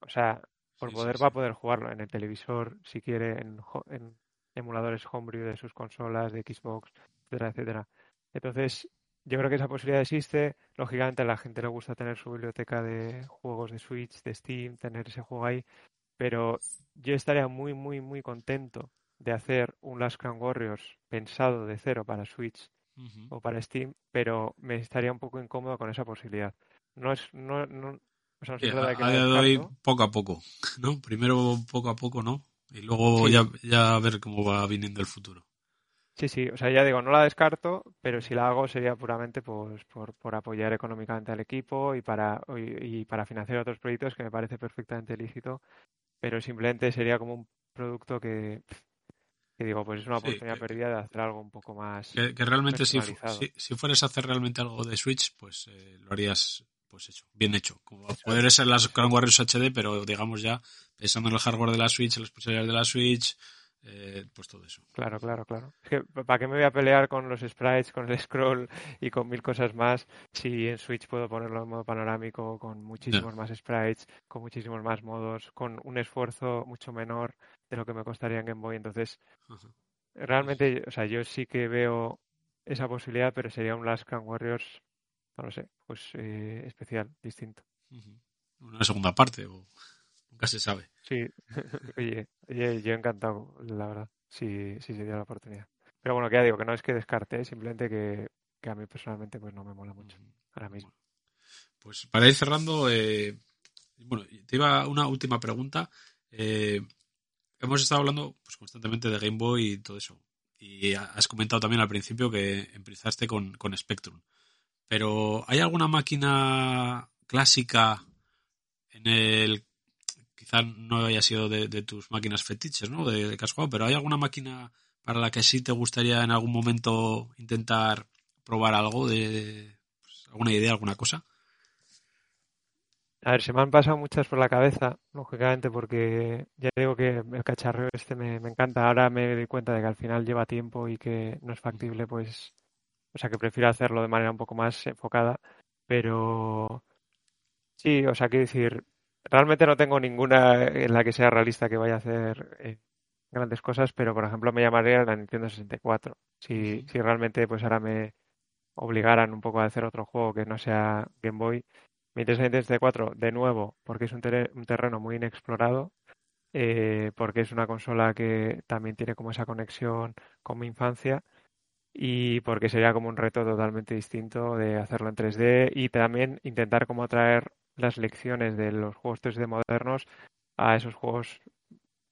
Speaker 3: o sea, por
Speaker 1: Sí,
Speaker 3: poder
Speaker 1: sí.
Speaker 3: va a poder jugarlo en el televisor, si quiere, en, en emuladores homebrew de sus consolas, de Xbox, etcétera, etcétera. Entonces, yo creo que esa posibilidad existe. Lógicamente, a la gente le gusta tener su biblioteca de juegos de Switch, de Steam, tener ese juego ahí, pero yo estaría muy, muy, muy contento de hacer un Last Crown Warriors pensado de cero para Switch o para Steam, pero me estaría un poco incómodo con esa posibilidad. No es, no, no, o sea, no se
Speaker 1: Sí,
Speaker 3: trata de
Speaker 1: a,
Speaker 3: que
Speaker 1: a
Speaker 3: descarto.
Speaker 1: poco a poco, ¿no? Primero poco a poco, ¿no? Y luego
Speaker 3: Sí.
Speaker 1: ya, ya a ver cómo va viniendo el futuro.
Speaker 3: Sí, sí, o sea, ya digo, no la descarto, pero si la hago sería puramente pues, por, por apoyar económicamente al equipo y para, y, y para financiar otros proyectos que me parece perfectamente lícito, pero simplemente sería como un producto que, que digo, pues es una oportunidad
Speaker 1: que-
Speaker 3: perdida de hacer algo un poco más
Speaker 1: Que, que realmente si, si, si fueras a hacer realmente algo de Switch, pues eh, lo harías pues hecho, bien hecho. Como poder ser las Crown Warriors HD, pero digamos ya pensando en el hardware de la Switch, en las posibilidades de la Switch, eh, pues todo eso.
Speaker 3: Claro, claro, claro. Es que, ¿para qué me voy a pelear con los sprites, con el scroll y con mil cosas más si en Switch puedo ponerlo en modo panorámico con muchísimos más sprites, con muchísimos más modos, con un esfuerzo mucho menor de lo que me costaría en Game Boy? Entonces, realmente, o sea, yo sí que veo esa posibilidad, pero sería un Last Crown Warriors, no lo sé, pues eh, especial, distinto.
Speaker 1: Una segunda parte, o nunca se sabe.
Speaker 3: Sí, oye, oye, yo encantado, la verdad, si, si se diera la oportunidad. Pero bueno, que ya digo, que no es que descarte, ¿eh? simplemente que, que a mí personalmente pues no me mola mucho
Speaker 1: Ujú.
Speaker 3: ahora mismo.
Speaker 1: Pues para ir cerrando, eh, bueno, te iba una última pregunta. Eh, hemos estado hablando pues, constantemente de Game Boy y todo eso. Y ha- has comentado también al principio que empezaste con, con Spectrum. Pero ¿hay alguna máquina clásica en el... No haya sido de, de tus máquinas fetiches, ¿no? De, de que has jugado, pero ¿hay alguna máquina para la que sí te gustaría en algún momento intentar probar algo de pues, alguna idea, alguna cosa?
Speaker 3: A ver, se me han pasado muchas por la cabeza, lógicamente, porque ya digo que el cacharreo este me, me encanta. Ahora me doy cuenta de que al final lleva tiempo y que no es factible, pues, o sea, que prefiero hacerlo de manera un poco más enfocada. Pero sí, o sea, quiero decir, realmente no tengo ninguna en la que sea realista que vaya a hacer eh, grandes cosas, pero por ejemplo me llamaría la Nintendo 64. Si, si realmente pues ahora me obligaran un poco a hacer otro juego que no sea Game Boy, mi Nintendo 64 de nuevo, porque es un, un terreno muy inexplorado, eh, porque es una consola que también tiene como esa conexión con mi infancia y porque sería como un reto totalmente distinto de hacerlo en 3D y también intentar como traer las lecciones de los juegos 3D modernos a esos juegos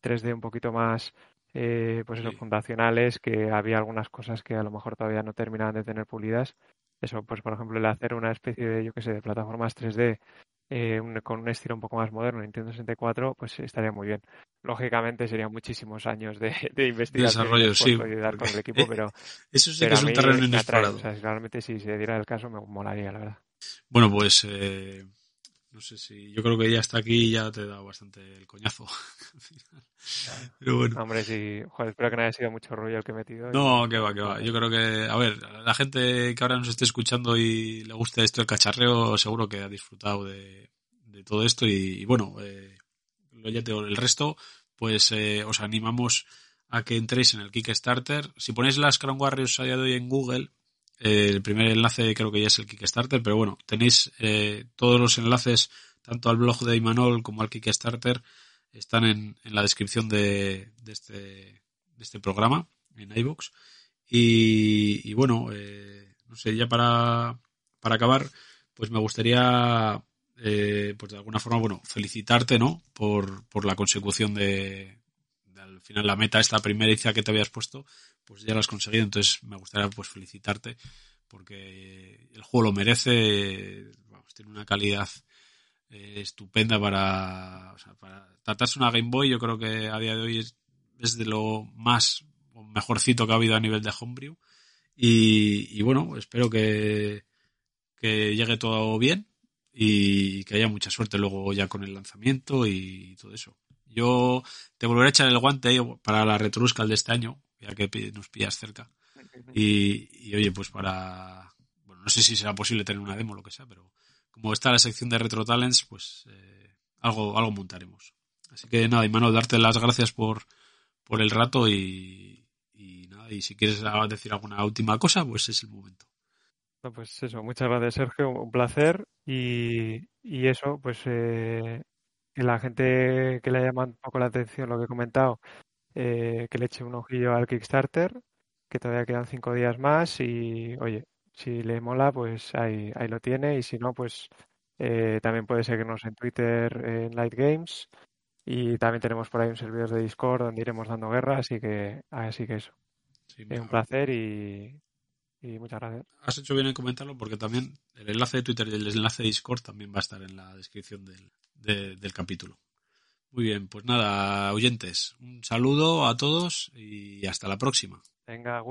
Speaker 3: 3D un poquito más eh, pues eso,
Speaker 1: Sí.
Speaker 3: fundacionales, que había algunas cosas que a lo mejor todavía no terminaban de tener pulidas. Eso, pues por ejemplo, el hacer una especie de, yo qué sé, de plataformas 3D eh, un- con un estilo un poco más moderno, Nintendo 64, pues estaría muy bien. Lógicamente serían muchísimos años de, de investigación
Speaker 1: Desarrollo, sí,
Speaker 3: y dar con el equipo, pero,
Speaker 1: Eso sí
Speaker 3: pero
Speaker 1: que es un terreno inexplorado.
Speaker 3: O sea, si realmente si se diera el caso me molaría, la verdad.
Speaker 1: Bueno, pues eh, no sé si yo creo que ya hasta aquí ya te he dado bastante el coñazo. al final. Pero bueno.
Speaker 3: Hombre, sí, joder, espero que no haya sido mucho rollo el que he metido. y-
Speaker 1: No, que va, que va. Yo creo que, a ver, la gente que ahora nos esté escuchando y le guste esto el cacharreo, seguro que ha disfrutado de, de todo esto. Y, y bueno, eh, lo ya te el resto, pues eh, os animamos a que entréis en el Kickstarter. Si ponéis las Crown Warriors a día de hoy en Google, eh, el primer enlace creo que ya es el Kickstarter, pero bueno, tenéis eh, todos los enlaces, tanto al blog de Imanol como al Kickstarter, están en, la descripción de, de este, de este programa, en iVoox. Y, bueno, eh, no sé, ya para, para acabar, pues me gustaría, eh, pues de alguna forma, bueno, felicitarte, ¿no? Por, por la consecución de, de al final la meta, esta primeriza que te habías puesto, pues ya la has conseguido. Entonces me gustaría, pues, felicitarte porque el juego lo merece, tiene una calidad eh, estupenda para, o sea, para tratarse una Game Boy. Yo creo que a día de hoy es, de lo más o mejorcito que ha habido a nivel de homebrew. Y, y bueno, espero que, que llegue todo bien y que haya mucha suerte luego ya con el lanzamiento y todo eso. Yo te volveré a echar el guante eh, para la Retruscal de este año, ya que nos pillas cerca. Y, y oye, pues para, bueno, no sé si será posible tener una demo o lo que sea, pero como está la sección de Retro Talents, pues eh, algo, algo montaremos. Así que nada, Imanol, darte las gracias por, por el rato y, y nada, y si quieres decir alguna última cosa, pues es el momento.
Speaker 3: No, pues eso, muchas gracias Sergio, un placer y, y eso, pues eh, que la gente que le llama un poco la atención lo que he comentado, eh, que le eche un ojillo al Kickstarter, que todavía quedan cinco días más y oye, si le mola, pues ahí, ahí lo tiene y si no, pues eh, también puede seguirnos en Twitter en Light Games y también tenemos por ahí un servidor de Discord donde iremos dando guerra, así que, así que eso,
Speaker 1: Sí,
Speaker 3: es un placer y, y muchas gracias.
Speaker 1: has hecho bien en comentarlo porque también el enlace de Twitter y el enlace de Discord también va a estar en la descripción del, de- del capítulo. Muy bien, pues nada, oyentes, un saludo a todos y hasta la próxima.
Speaker 3: Venga.